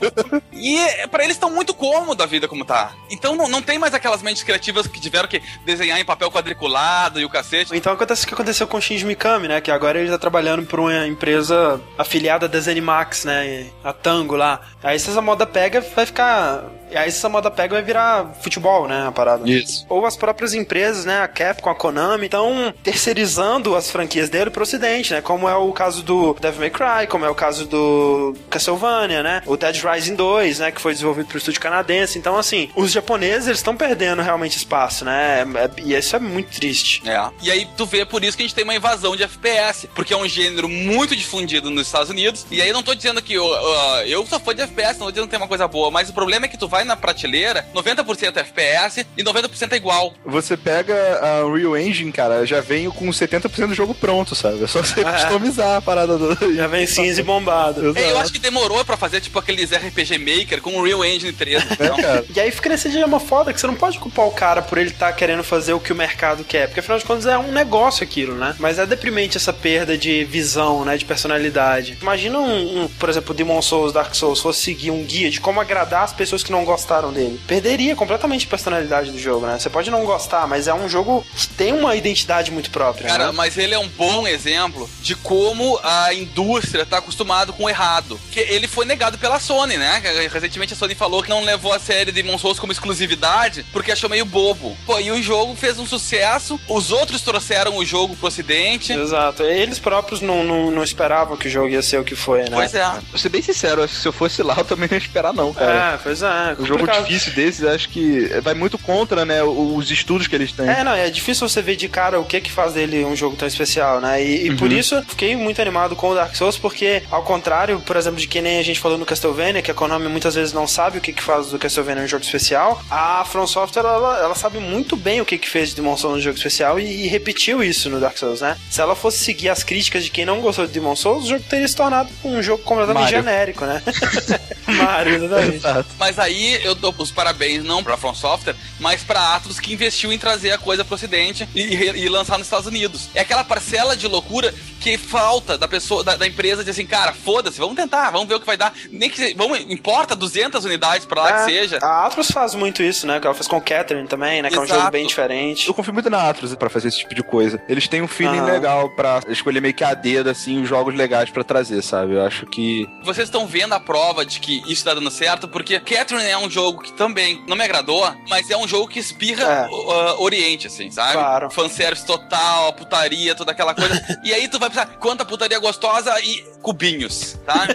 E pra eles estão muito cômodo a vida como tá. Então não, não tem mais aquelas mentes criativas que tiveram que desenhar em papel quadriculado e o cacete. Então acontece o que aconteceu com o Shinji Mikami, né? Que agora ele tá trabalhando por uma empresa afiliada da Zenimax, né? A Tango lá. Aí se essa moda pega, vai ficar. Aí se essa moda pega, vai virar futebol, né? A parada. Isso. Ou as próprias empresas, né? A Capcom, a Konami, estão terceirizando as franquias dele pro ocidente, né? Como é o caso do Devil May Cry, como é o caso do Castlevania, né? O Dead Rising 2, né? Que foi desenvolvido pro estúdio canadense. Então, assim, os japoneses, eles estão perdendo realmente espaço, né? É- é- e isso é muito triste. É. E aí tu vê por isso que a gente tem uma invasão de FPS, porque é um gênero muito difundido nos Estados Unidos. E aí não tô dizendo que eu, ah, eu sou fã de FPS, não tô dizendo que tem uma coisa boa, mas o problema é que tu vai na prateleira, 90% é FPS e 90% é igual. Você pega a Unreal Engine, cara, já vem com 70% do jogo pronto, sabe? É só você [LAUGHS] customizar a parada do. Já vem cinza e bombado. É, eu acho que demorou pra fazer tipo aqueles RPG Maker com o Real Engine 3. [LAUGHS] É, Então, cara. E aí fica nesse dilema foda que você não pode culpar o cara por ele estar querendo fazer o que o mercado quer, porque afinal de contas é um negócio aquilo, né? Mas é deprimente essa perda de visão, né? De personalidade. Imagina um, um, por exemplo, Demon Souls, Dark Souls, fosse seguir um guia de como agradar as pessoas que não gostaram dele. Perderia completamente a personalidade do jogo, né? Você pode não gostar, mas é um jogo que tem uma identidade muito própria. Cara, né? mas ele é um bom exemplo de como a indústria tá acostumado com o errado. Que ele foi negado pela Sony, né? Recentemente a Sony falou que não levou a série Demon Souls como exclusividade porque achou meio bobo. Pô, e o jogo fez um sucesso, os outros trouxeram o jogo pro ocidente. Exato. Eles próprios não, não, não esperavam que o jogo ia ser o que foi, né? Pois é. Vou ser bem sincero, acho que se eu fosse lá, eu também não ia esperar, não, cara. É, pois é. Um jogo difícil desses, acho que vai muito contra, né, os estudos que eles têm. É, não, é difícil você ver de cara o que que faz dele um jogo tão especial, né? E, e Uhum. por isso fiquei muito animado com o Dark Souls, porque ao contrário, por exemplo, de que nem a gente falou no Castlevania, que a Konami muitas vezes não sabe o que que faz do Castlevania um jogo especial, a From Software, ela, ela sabe muito bem o que que fez de Demon Souls no jogo especial e, e repetiu isso no Dark Souls, né? Se ela fosse seguir as críticas de quem não gostou de Demon Souls, o jogo teria se tornado um jogo completamente Mario. genérico, né? [LAUGHS] Mario, exatamente. Mas aí eu dou os parabéns não pra From Software, mas pra Atlus que investiu em trazer a coisa pro ocidente e, e- e lançar nos Estados Unidos. É aquela parcela de loucura que falta da pessoa, da, da empresa dizer assim, cara, foda-se, vamos tentar, vamos ver o que vai dar. Nem que vamos, importa 200 unidades pra lá É, que seja. A Atlus faz muito isso, né? Que ela fez com o Catherine também, né? Que é um Exato. jogo bem diferente. Eu confio muito na Atlus pra fazer esse tipo de coisa. Eles têm um feeling Aham. legal pra escolher meio que a dedo, assim, os jogos legais pra trazer, sabe? Eu acho que. Vocês estão vendo a prova de que isso tá dando certo, porque Catherine é um jogo que também não me agradou, mas é um jogo que espirra É. uh, Oriente, assim, sabe? Claro. Fanservice total, a putaria, toda aquela coisa. e aí tu vai pensar, quanta putaria gostosa e cubinhos, tá?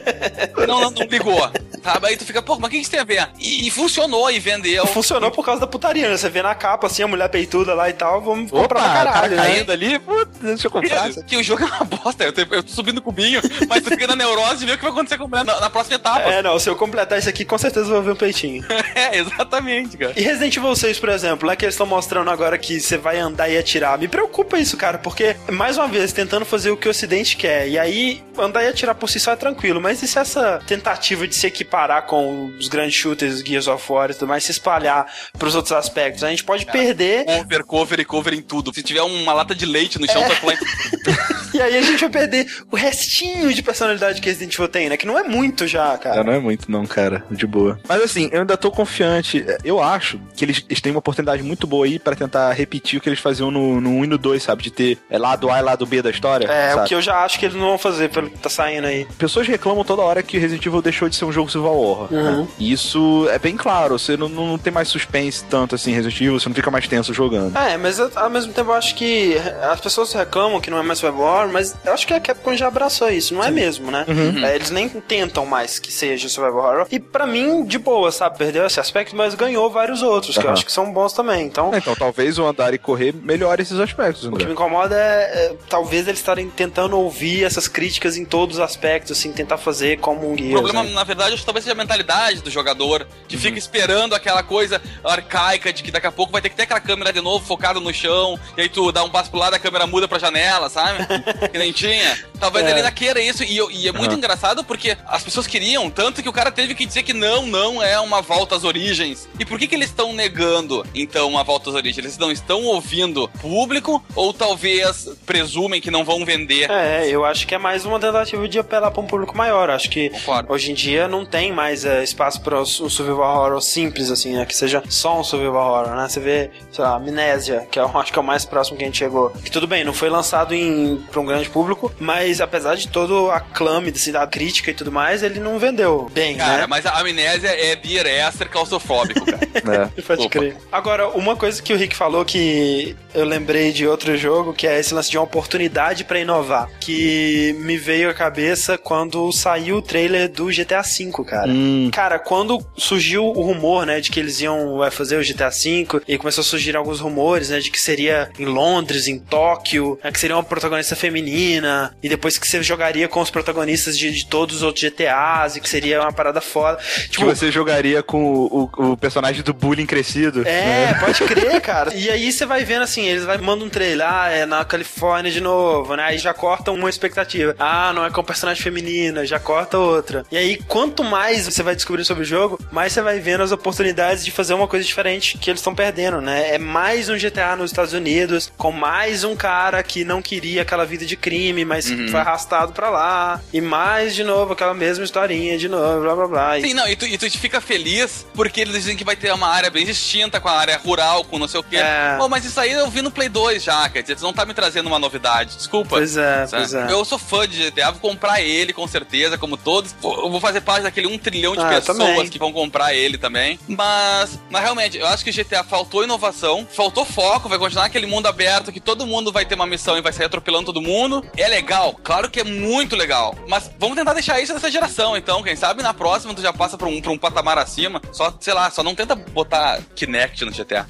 não, [LAUGHS] não, não ligou, sabe? Aí tu fica, pô, mas o que isso tem a ver? E, e funcionou e vendeu. Funcionou por causa da putaria, né? Você vê na capa, assim, a mulher peituda lá e tal, vamos comprar pra o cara caralho, né? caindo ali, putz, deixa eu comprar. Que, que o jogo é uma bosta, eu, te- eu tô subindo cubinho, mas tu fica na neurose de ver o que vai acontecer com a mulher na, na próxima etapa. É, não, se eu completar isso aqui, com certeza eu vou ver um peitinho. [LAUGHS] É, exatamente, cara. E Resident Evil 6, por exemplo, é que eles estão mostrando agora que você vai andar e atirar. Me preocupa isso, cara, porque, mais uma vez, tentando fazer o que o Ocidente quer. E aí, andar e atirar por si só é tranquilo. Mas e se essa tentativa de se equiparar com os grandes shooters, Gears of War e tudo mais, se espalhar pros outros aspectos? A gente pode perder. Cover, cover e cover em tudo. Se tiver uma lata de leite no chão, É. tá falando. [LAUGHS] E aí a gente vai perder o restinho de personalidade que Resident Evil tem, né? Que não é muito já, Já cara. não é muito, não, cara. De boa. Mas assim, eu ainda tô confiante. Eu acho que eles, eles têm uma oportunidade muito boa aí pra tentar repetir o que eles faziam no, no 1 e no 2, sabe? De ter é, lado A e lado B da história. É, sabe? o que eu já acho que eles não vão fazer pelo que tá saindo aí. Pessoas reclamam toda hora que Resident Evil deixou de ser um jogo survival horror. Uhum. né? E isso é bem claro. Você não, não tem mais suspense tanto assim Resident Evil, você não fica mais tenso jogando. É, mas eu- ao mesmo tempo eu acho que as pessoas reclamam que não é mais Survival Horror, mas eu acho que a Capcom já abraçou isso, não é mesmo, né? É, eles nem tentam mais que seja Survival Horror. E pra mim, de boa, sabe? Perdeu esse aspecto, mas ganhou vários outros, que eu acho que são bons também. Então, Então talvez o andar e correr melhore esses aspectos, o que André. me incomoda é, é, talvez eles estarem tentando ouvir essas críticas em todos os aspectos, assim, tentar fazer como um O Gears, problema, né? na verdade, que talvez seja a mentalidade do jogador, que Uhum. fica esperando aquela coisa arcaica de que daqui a pouco vai ter que ter aquela câmera de novo focada no chão, e aí tu dá um passo pro lado, a câmera muda pra janela, sabe? [LAUGHS] que nem tinha. Talvez É. ele ainda queira isso, e, e é muito engraçado porque as pessoas queriam, tanto que o cara teve que dizer que não, não é uma volta às origens. E por que que eles estão negando, então, uma volta às origens? Eles não estão ouvindo público, ou talvez presumem que não vão vender? É, eu acho que é mais uma tentativa de apelar pra um público maior. Acho que Concordo. hoje em dia não tem mais é, espaço para um survival horror simples, assim, né? Que seja só um survival horror, né? Você vê, sei lá, Amnésia, que eu [LAUGHS] acho que é o mais próximo que a gente chegou. Que tudo bem, não foi lançado em, pra um grande público, mas apesar de todo o aclame assim, da crítica e tudo mais, ele não vendeu bem, Cara, né? mas a amnésia é beer ester claustrofóbico, cara. [LAUGHS] É. [LAUGHS] Pode Opa. crer. Agora, uma coisa que o Rick falou que eu lembrei de outro jogo, que é esse lance de uma oportunidade pra inovar, que me veio à cabeça quando saiu o trailer do GTA V, cara. Hum, Cara, quando surgiu o rumor, né, de que eles iam fazer o GTA V, e começou a surgir alguns rumores, né, de que seria em Londres, em Tóquio, né, que seria uma protagonista feminina, e depois que você jogaria com os protagonistas de, de todos os outros GTAs, e que seria uma parada foda. que Tipo, você jogaria com o, o- o personagem do bullying crescido. é, [LAUGHS] pode crer, cara. E aí você vai vendo assim, eles vai mandam um trailer, ah, é na Califórnia de novo, né? Aí já cortam uma expectativa. Ah, não é com personagem feminina, já corta outra. E aí, quanto mais você vai descobrindo sobre o jogo, mais você vai vendo as oportunidades de fazer uma coisa diferente que eles estão perdendo, né? É mais um GTA nos Estados Unidos, com mais um cara que não queria aquela vida de crime, mas uhum. foi arrastado pra lá. E mais de novo, aquela mesma historinha de novo, blá blá blá. Sim, não, e tu, e tu fica feliz porque eles dizem que vai ter uma área bem distinta com a área rural, com não sei o quê. É. Oh, mas isso aí eu vi no Play 2 já, quer dizer, tu não tá me trazendo uma novidade. Desculpa. Pois é, pois é. Eu sou fã de GTA, vou comprar ele com certeza, como todos. Eu vou fazer parte daquele um trilhão de ah, pessoas também. que vão comprar ele também. Mas, mas realmente, eu acho que GTA faltou inovação, faltou foco, vai continuar aquele mundo aberto que todo mundo vai ter uma missão e vai sair atropelando todo mundo. É legal, claro que é muito legal. Mas vamos tentar deixar isso dessa geração, então. Quem sabe na próxima tu já passa pra um, pra um patamar acima. Só, sei lá, só não tenta botar Kinect no GTA.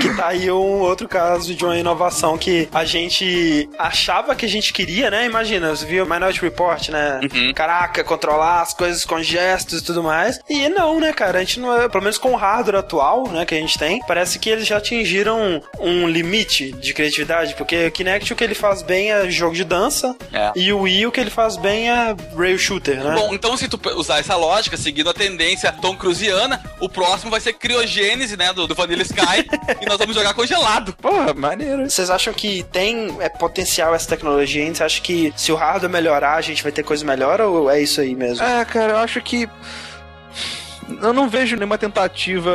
Que tá aí um outro caso de uma inovação que a gente achava que a gente queria, né? Imagina, você viu o Minority Report, né? Uhum. Caraca, controlar as coisas com gestos e tudo mais. E não, né, cara? A gente não é, pelo menos com o hardware atual, né, que a gente tem, parece que eles já atingiram um limite de criatividade, porque o Kinect o que ele faz bem é jogo de dança é. e o Wii o que ele faz bem é rail shooter, né? Bom, então se tu usar essa lógica, seguindo a tendência Tom Cruziana, o próximo vai ser criogênese, né, do, do Vanilla Sky, e nós vamos jogar congelado. Porra, maneiro. Vocês acham que tem é, potencial essa tecnologia? Você acha que se o hardware melhorar, a gente vai ter coisa melhor ou é isso aí mesmo? É, cara, eu acho que eu não vejo nenhuma tentativa.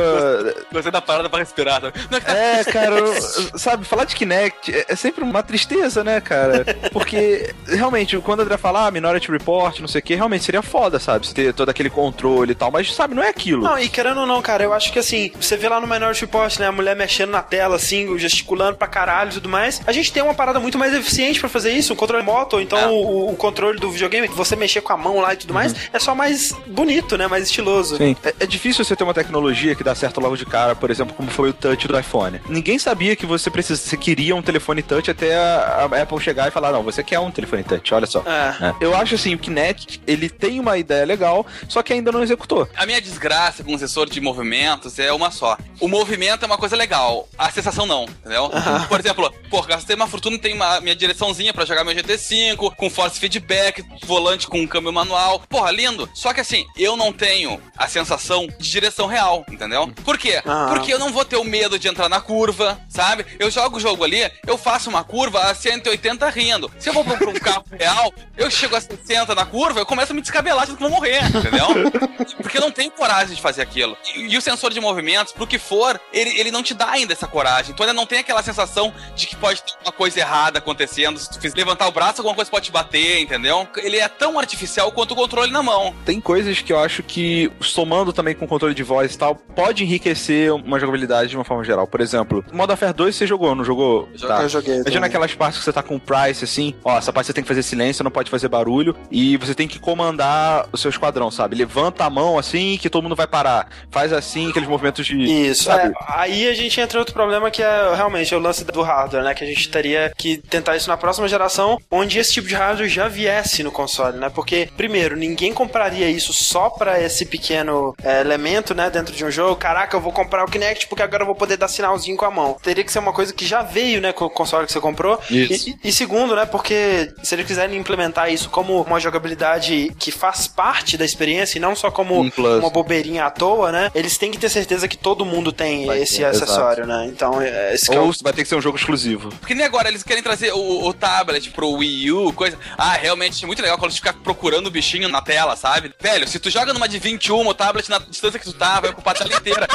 Você dá parada pra respirar. Tá? É, cara, [LAUGHS] sabe, falar de Kinect é, é sempre uma tristeza, né, cara? Porque, realmente, quando o André fala, ah, Minority Report, não sei o que, realmente seria foda, sabe? Você ter todo aquele controle e tal, mas, sabe, não é aquilo. Não, e querendo ou não, cara, eu acho que assim, você vê lá no Minority Report, né, a mulher mexendo na tela, assim, gesticulando pra caralho e tudo mais. A gente tem uma parada muito mais eficiente pra fazer isso, um controle moto, ou então é. o, o, controle do videogame, que você mexer com a mão lá e tudo mais, uhum. é só mais bonito, né, mais estiloso. Sim. É, é, difícil você ter uma tecnologia que dá certo logo de cara, por exemplo, como foi o touch do iPhone. Ninguém sabia que você precisa, você queria um telefone touch até a, a Apple chegar e falar, não, você quer um telefone touch, olha só. É. É. Eu acho assim, o Kinect, ele tem uma ideia legal, só que ainda não executou. A minha desgraça com o sensor de movimentos é uma só. O movimento é uma coisa legal, a sensação não, entendeu? Por exemplo, pô, gastei uma fortuna, tem uma minha direçãozinha para jogar meu GT5, com force feedback, volante com câmbio manual. Porra, lindo. Só que assim, eu não tenho a sensação de direção real, entendeu? Por quê? Ah. Porque eu não vou ter o medo de entrar na curva, sabe? Eu jogo o jogo ali, eu faço uma curva a 180 rindo. Se eu vou pra um carro [LAUGHS] real, eu chego a 60 na curva, eu começo a me descabelar, achando que vou morrer, entendeu? [LAUGHS] Porque eu não tenho coragem de fazer aquilo. E, e, o sensor de movimentos, pro que for, ele, ele não te dá ainda essa coragem. Então ainda não tem aquela sensação de que pode ter uma coisa errada acontecendo. Se tu fizer levantar o braço, alguma coisa pode te bater, entendeu? Ele é tão artificial quanto o controle na mão. Tem coisas que eu acho que, somando também com controle de voz e tal, pode enriquecer uma jogabilidade de uma forma geral. Por exemplo, Modern Warfare 2 você jogou, não jogou? Eu, tá. eu joguei. Imagina naquelas partes que você tá com o Price, assim, ó, essa parte você tem que fazer silêncio, não pode fazer barulho, e você tem que comandar o seu esquadrão, sabe? Levanta a mão assim que todo mundo vai parar. Faz assim, aqueles movimentos de. Isso, é, aí a gente entra em outro problema que é realmente o lance do hardware, né? Que a gente teria que tentar isso na próxima geração, onde esse tipo de hardware já viesse no console, né? Porque, primeiro, ninguém compraria isso só para esse pequeno é, elemento, né? Dentro de um jogo. Caraca, eu vou comprar o Kinect porque agora eu vou poder dar sinalzinho com a mão. Teria que ser uma coisa que já veio, né? Com o console que você comprou. Isso. E, e segundo, né? Porque se eles quiserem implementar isso como uma jogabilidade que faz parte da experiência e não só como um uma bobeirinha à toa, né? Eles têm que ter certeza que todo mundo tem vai esse ter, acessório, exato. né? Então, é, esse Ou é o... vai ter que ser um jogo exclusivo. Porque nem agora eles querem trazer o, o tablet pro Wii U, coisa. Ah, realmente é muito legal quando você ficar procurando o bichinho na tela, sabe? Velho, se tu joga numa de 21, o tablet na distância que tu tá, vai ocupar a tela inteira.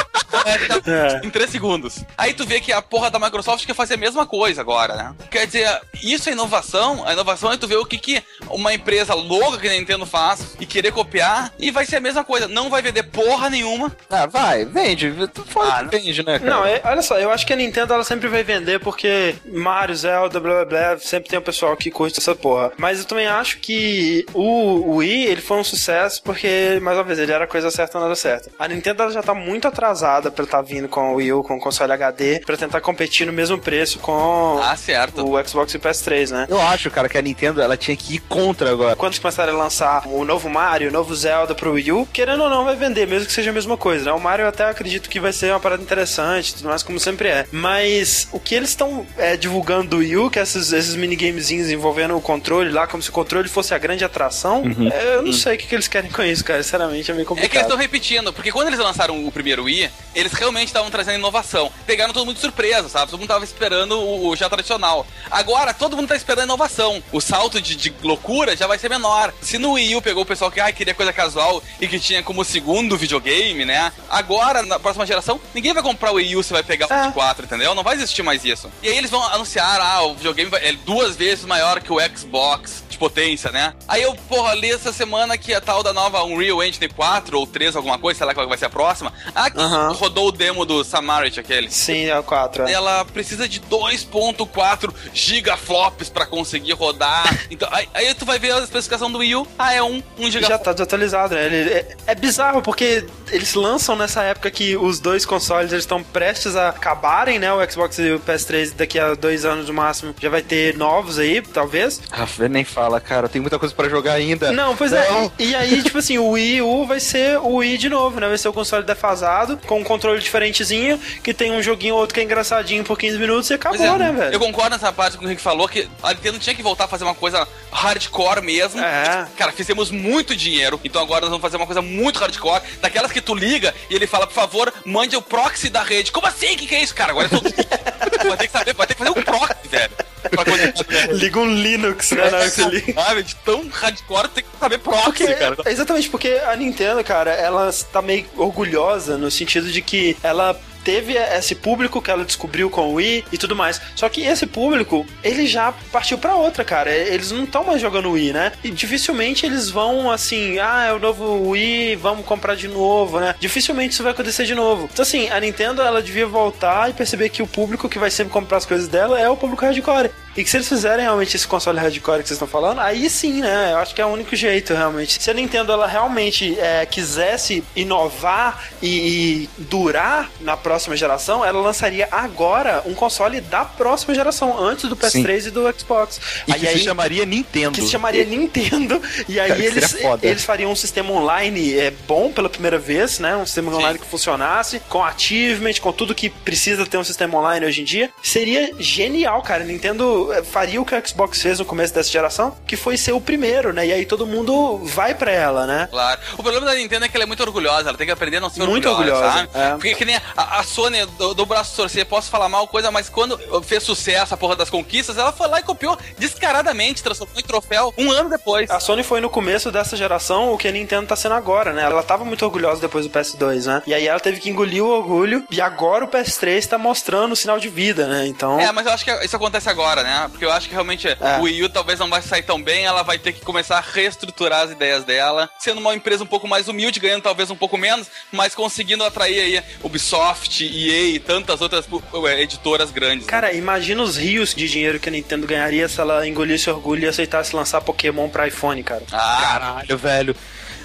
é, em 3 segundos. Aí tu vê que a porra da Microsoft quer fazer a mesma coisa agora, né? Quer dizer, isso é inovação. A inovação é tu ver o que, que uma empresa louca que a Nintendo faz e querer copiar e vai ser a mesma coisa. Não vai vender porra nenhuma. Ah, vai, vende. Tu fala ah, que vende, né, cara? Não, é, olha só, eu acho que a Nintendo ela sempre vai vender porque Mario, Zelda, blá blá blá, sempre tem o um pessoal que curte essa porra. Mas eu também acho que o Wii, ele foi um sucesso porque, mais uma vez, ele era a coisa certa na hora certa. A Nintendo ela já tá muito atrasada pra estar tá vindo com o Wii U, com o console HD, pra tentar competir no mesmo preço com ah, certo. o Xbox e o PS3, né? Eu acho, cara, que a Nintendo ela tinha que ir contra agora. Quando eles começarem a lançar o novo Mario, o novo Zelda pro Wii U, querendo ou não, vai vender, mesmo que seja a mesma coisa, né? O Mario eu até acredito que vai ser uma parada interessante, tudo mais como sempre é. Mas o que eles estão é, divulgando do Wii U, que é esses, esses minigamezinhos envolvendo o controle lá, como se o controle fosse a grande atração, uhum. é, eu não uhum. sei o que, que, eles querem com isso, cara. Sinceramente, é meio complicado. É que eles estão repetindo, porque quando eles lançaram o primeiro Wii, eles realmente estavam trazendo inovação. Pegaram todo mundo de surpresa, sabe? Todo mundo tava esperando o, o já tradicional. Agora, todo mundo tá esperando inovação. O salto de, de, loucura já vai ser menor. Se no Wii U pegou o pessoal que ah, queria coisa casual e que tinha como segundo videogame, né? Agora, na próxima geração, ninguém vai comprar o Wii U se vai pegar o é. 4, entendeu? Não vai existir mais isso. E aí eles vão anunciar, ah, o videogame é duas vezes maior que o Xbox de potência, né? Aí eu, porra, li essa semana que a tal da nova Unreal Engine 4 ou 3, alguma coisa, sei lá qual vai ser a próxima. Ah, uhum. rodou o demo do Samarit, aquele. Sim, é o 4. É. Ela precisa de 2.4 gigaflops pra conseguir rodar. [LAUGHS] então, aí, aí, tu vai ver a especificação do Wii U. Ah, é um, um gigaflop. Já tá desatualizado, né? Ele, é, é bizarro, porque eles lançam nessa época que os dois consoles estão prestes a acabarem, né? O Xbox e o PS3 daqui a dois anos no máximo já vai ter novos aí, talvez. Ah, nem fala, cara. Tem muita coisa para jogar ainda. Não, pois é. não. é. E, e, aí, tipo assim, o Wii U vai ser o Wii de novo, né? Vai ser o console defasado, com um controle diferentezinho, que tem um joguinho ou outro que é engraçadinho por 15 minutos e acabou, é, né, velho? Eu concordo nessa parte que o Rick falou, que a Nintendo tinha que voltar a fazer uma coisa hardcore mesmo. É. Cara, fizemos muito dinheiro, então agora nós vamos fazer uma coisa muito hardcore, daquelas que tu liga e ele fala, por favor, mande o proxy da rede. Como assim? O que, que é isso, cara? Agora eu tô... [LAUGHS] vai ter que saber, vai ter que fazer um proxy, velho. Liga um Linux, né? Na hora que você. Sabe, de tão hardcore tem que saber proxy, porque, cara. Exatamente, porque a Nintendo, cara, ela tá meio orgulhosa no sentido de que ela teve esse público que ela descobriu com o Wii e tudo mais. Só que esse público, ele já partiu para outra, cara. Eles não estão mais jogando Wii, né? E dificilmente eles vão assim, ah, é o novo Wii, vamos comprar de novo, né? Dificilmente isso vai acontecer de novo. Então assim, a Nintendo ela devia voltar e perceber que o público que vai sempre comprar as coisas dela é o público hardcore. E que se eles fizerem realmente esse console hardcore que vocês estão falando, aí sim, né? Eu acho que é o único jeito, realmente. Se a Nintendo ela realmente é, quisesse inovar e, e, durar na próxima geração, ela lançaria agora um console da próxima geração, antes do PS3 sim. e do Xbox. E aí, que se chamaria Nintendo. Que se chamaria Nintendo. E aí Cara, eles, eles fariam um sistema online é, bom pela primeira vez, né? Um sistema sim. online que funcionasse, com achievement, com tudo que precisa ter um sistema online hoje em dia. Seria genial, cara. Nintendo é, faria o que o Xbox fez no começo dessa geração, que foi ser o primeiro, né? E aí todo mundo vai pra ela, né? Claro. O problema da Nintendo é que ela é muito orgulhosa, ela tem que aprender a não ser muito orgulhosa, orgulhosa sabe? É. Porque que nem a, a Sony do, do, braço torcer, posso falar mal coisa, mas quando fez sucesso a porra das conquistas, ela foi lá e copiou descaradamente, transformou em troféu um ano depois. A Sony foi no começo dessa geração o que a Nintendo tá sendo agora, né? Ela tava muito orgulhosa depois do PS2, né? E aí ela teve que engolir o orgulho e agora o PS3 tá mostrando o sinal de vida, né? Então. É, mas eu acho que isso acontece agora, né? Né? Porque eu acho que realmente é. o Wii U talvez não vai sair tão bem, ela vai ter que começar a reestruturar as ideias dela, sendo uma empresa um pouco mais humilde, ganhando talvez um pouco menos, mas conseguindo atrair aí Ubisoft, EA e tantas outras editoras grandes. Cara, né? imagina os rios de dinheiro que a Nintendo ganharia se ela engolisse orgulho e aceitasse lançar Pokémon pra iPhone, cara. Ah, caralho, velho.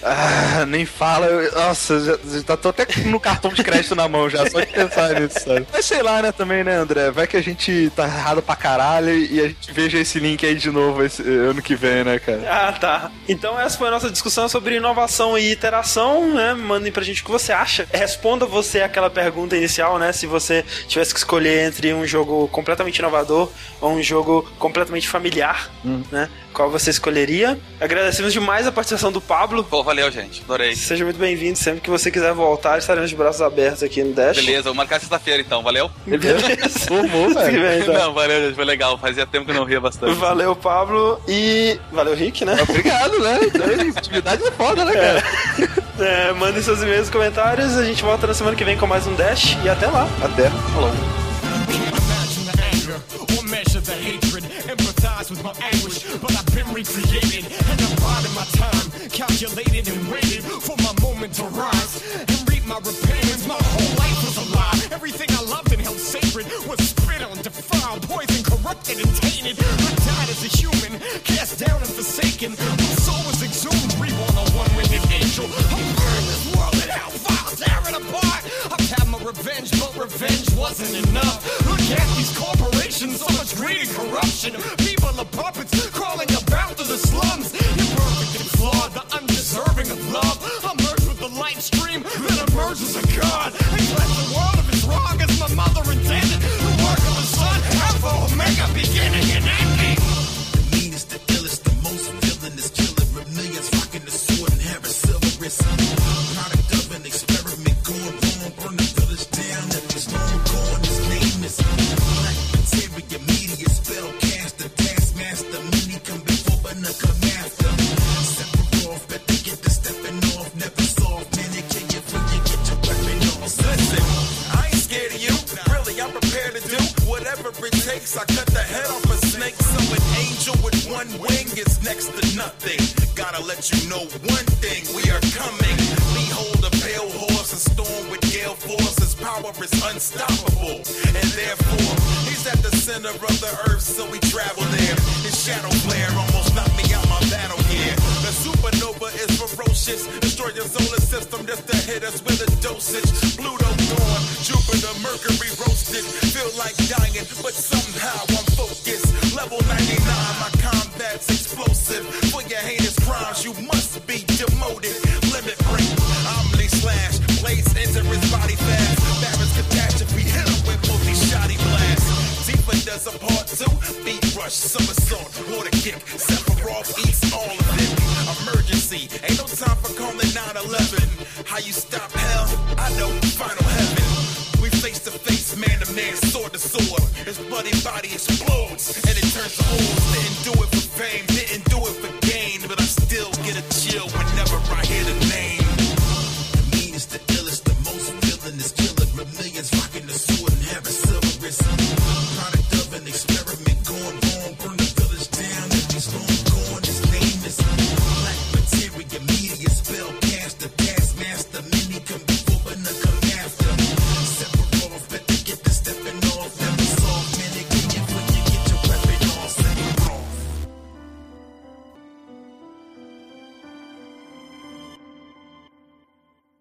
Ah, nem fala. Eu, nossa, já, já tô até no cartão de crédito na mão já, só de pensar nisso, sabe? Mas sei lá, né, também, né, André? Vai que a gente tá errado pra caralho e a gente veja esse link aí de novo esse ano que vem, né, cara? Ah, tá. Então essa foi a nossa discussão sobre inovação e iteração, né? Mandem pra gente o que você acha. Responda você aquela pergunta inicial, né? Se você tivesse que escolher entre um jogo completamente inovador ou um jogo completamente familiar, hum. né? Qual você escolheria. Agradecemos demais a participação do Pablo. Pô, valeu, gente. Adorei. Seja muito bem-vindo. Sempre que você quiser voltar, estaremos de braços abertos aqui no Dash. Beleza, vou marcar sexta-feira então, valeu? [LAUGHS] Beleza. Formou, velho. Então. Não, valeu, gente. Foi legal. Fazia tempo que eu não ria bastante. Valeu, Pablo. E valeu, Rick, né? Obrigado, né? Atividade é foda, né, cara? É. É, mandem seus e-mails e comentários. A gente volta na semana que vem com mais um Dash. E até lá. Até. Falou. With my anguish, but I've been recreated and I'm biding my time, calculated and waited for my moment to rise and reap my repentance. My whole life was a lie. Everything I loved and held sacred was spit on, defiled, poisoned, corrupted, and tainted. I died as a human, cast down and forsaken. My soul was exhumed, reborn a one-winged angel. I'm burning this world in hellfire, tearing apart. I've had my revenge, but revenge wasn't enough. Look at these corporations, so much greed and corruption. People are puppets crawling about through the slums. Imperfect and flawed, the undeserving of love. I'm merged with the light stream that emerges a god.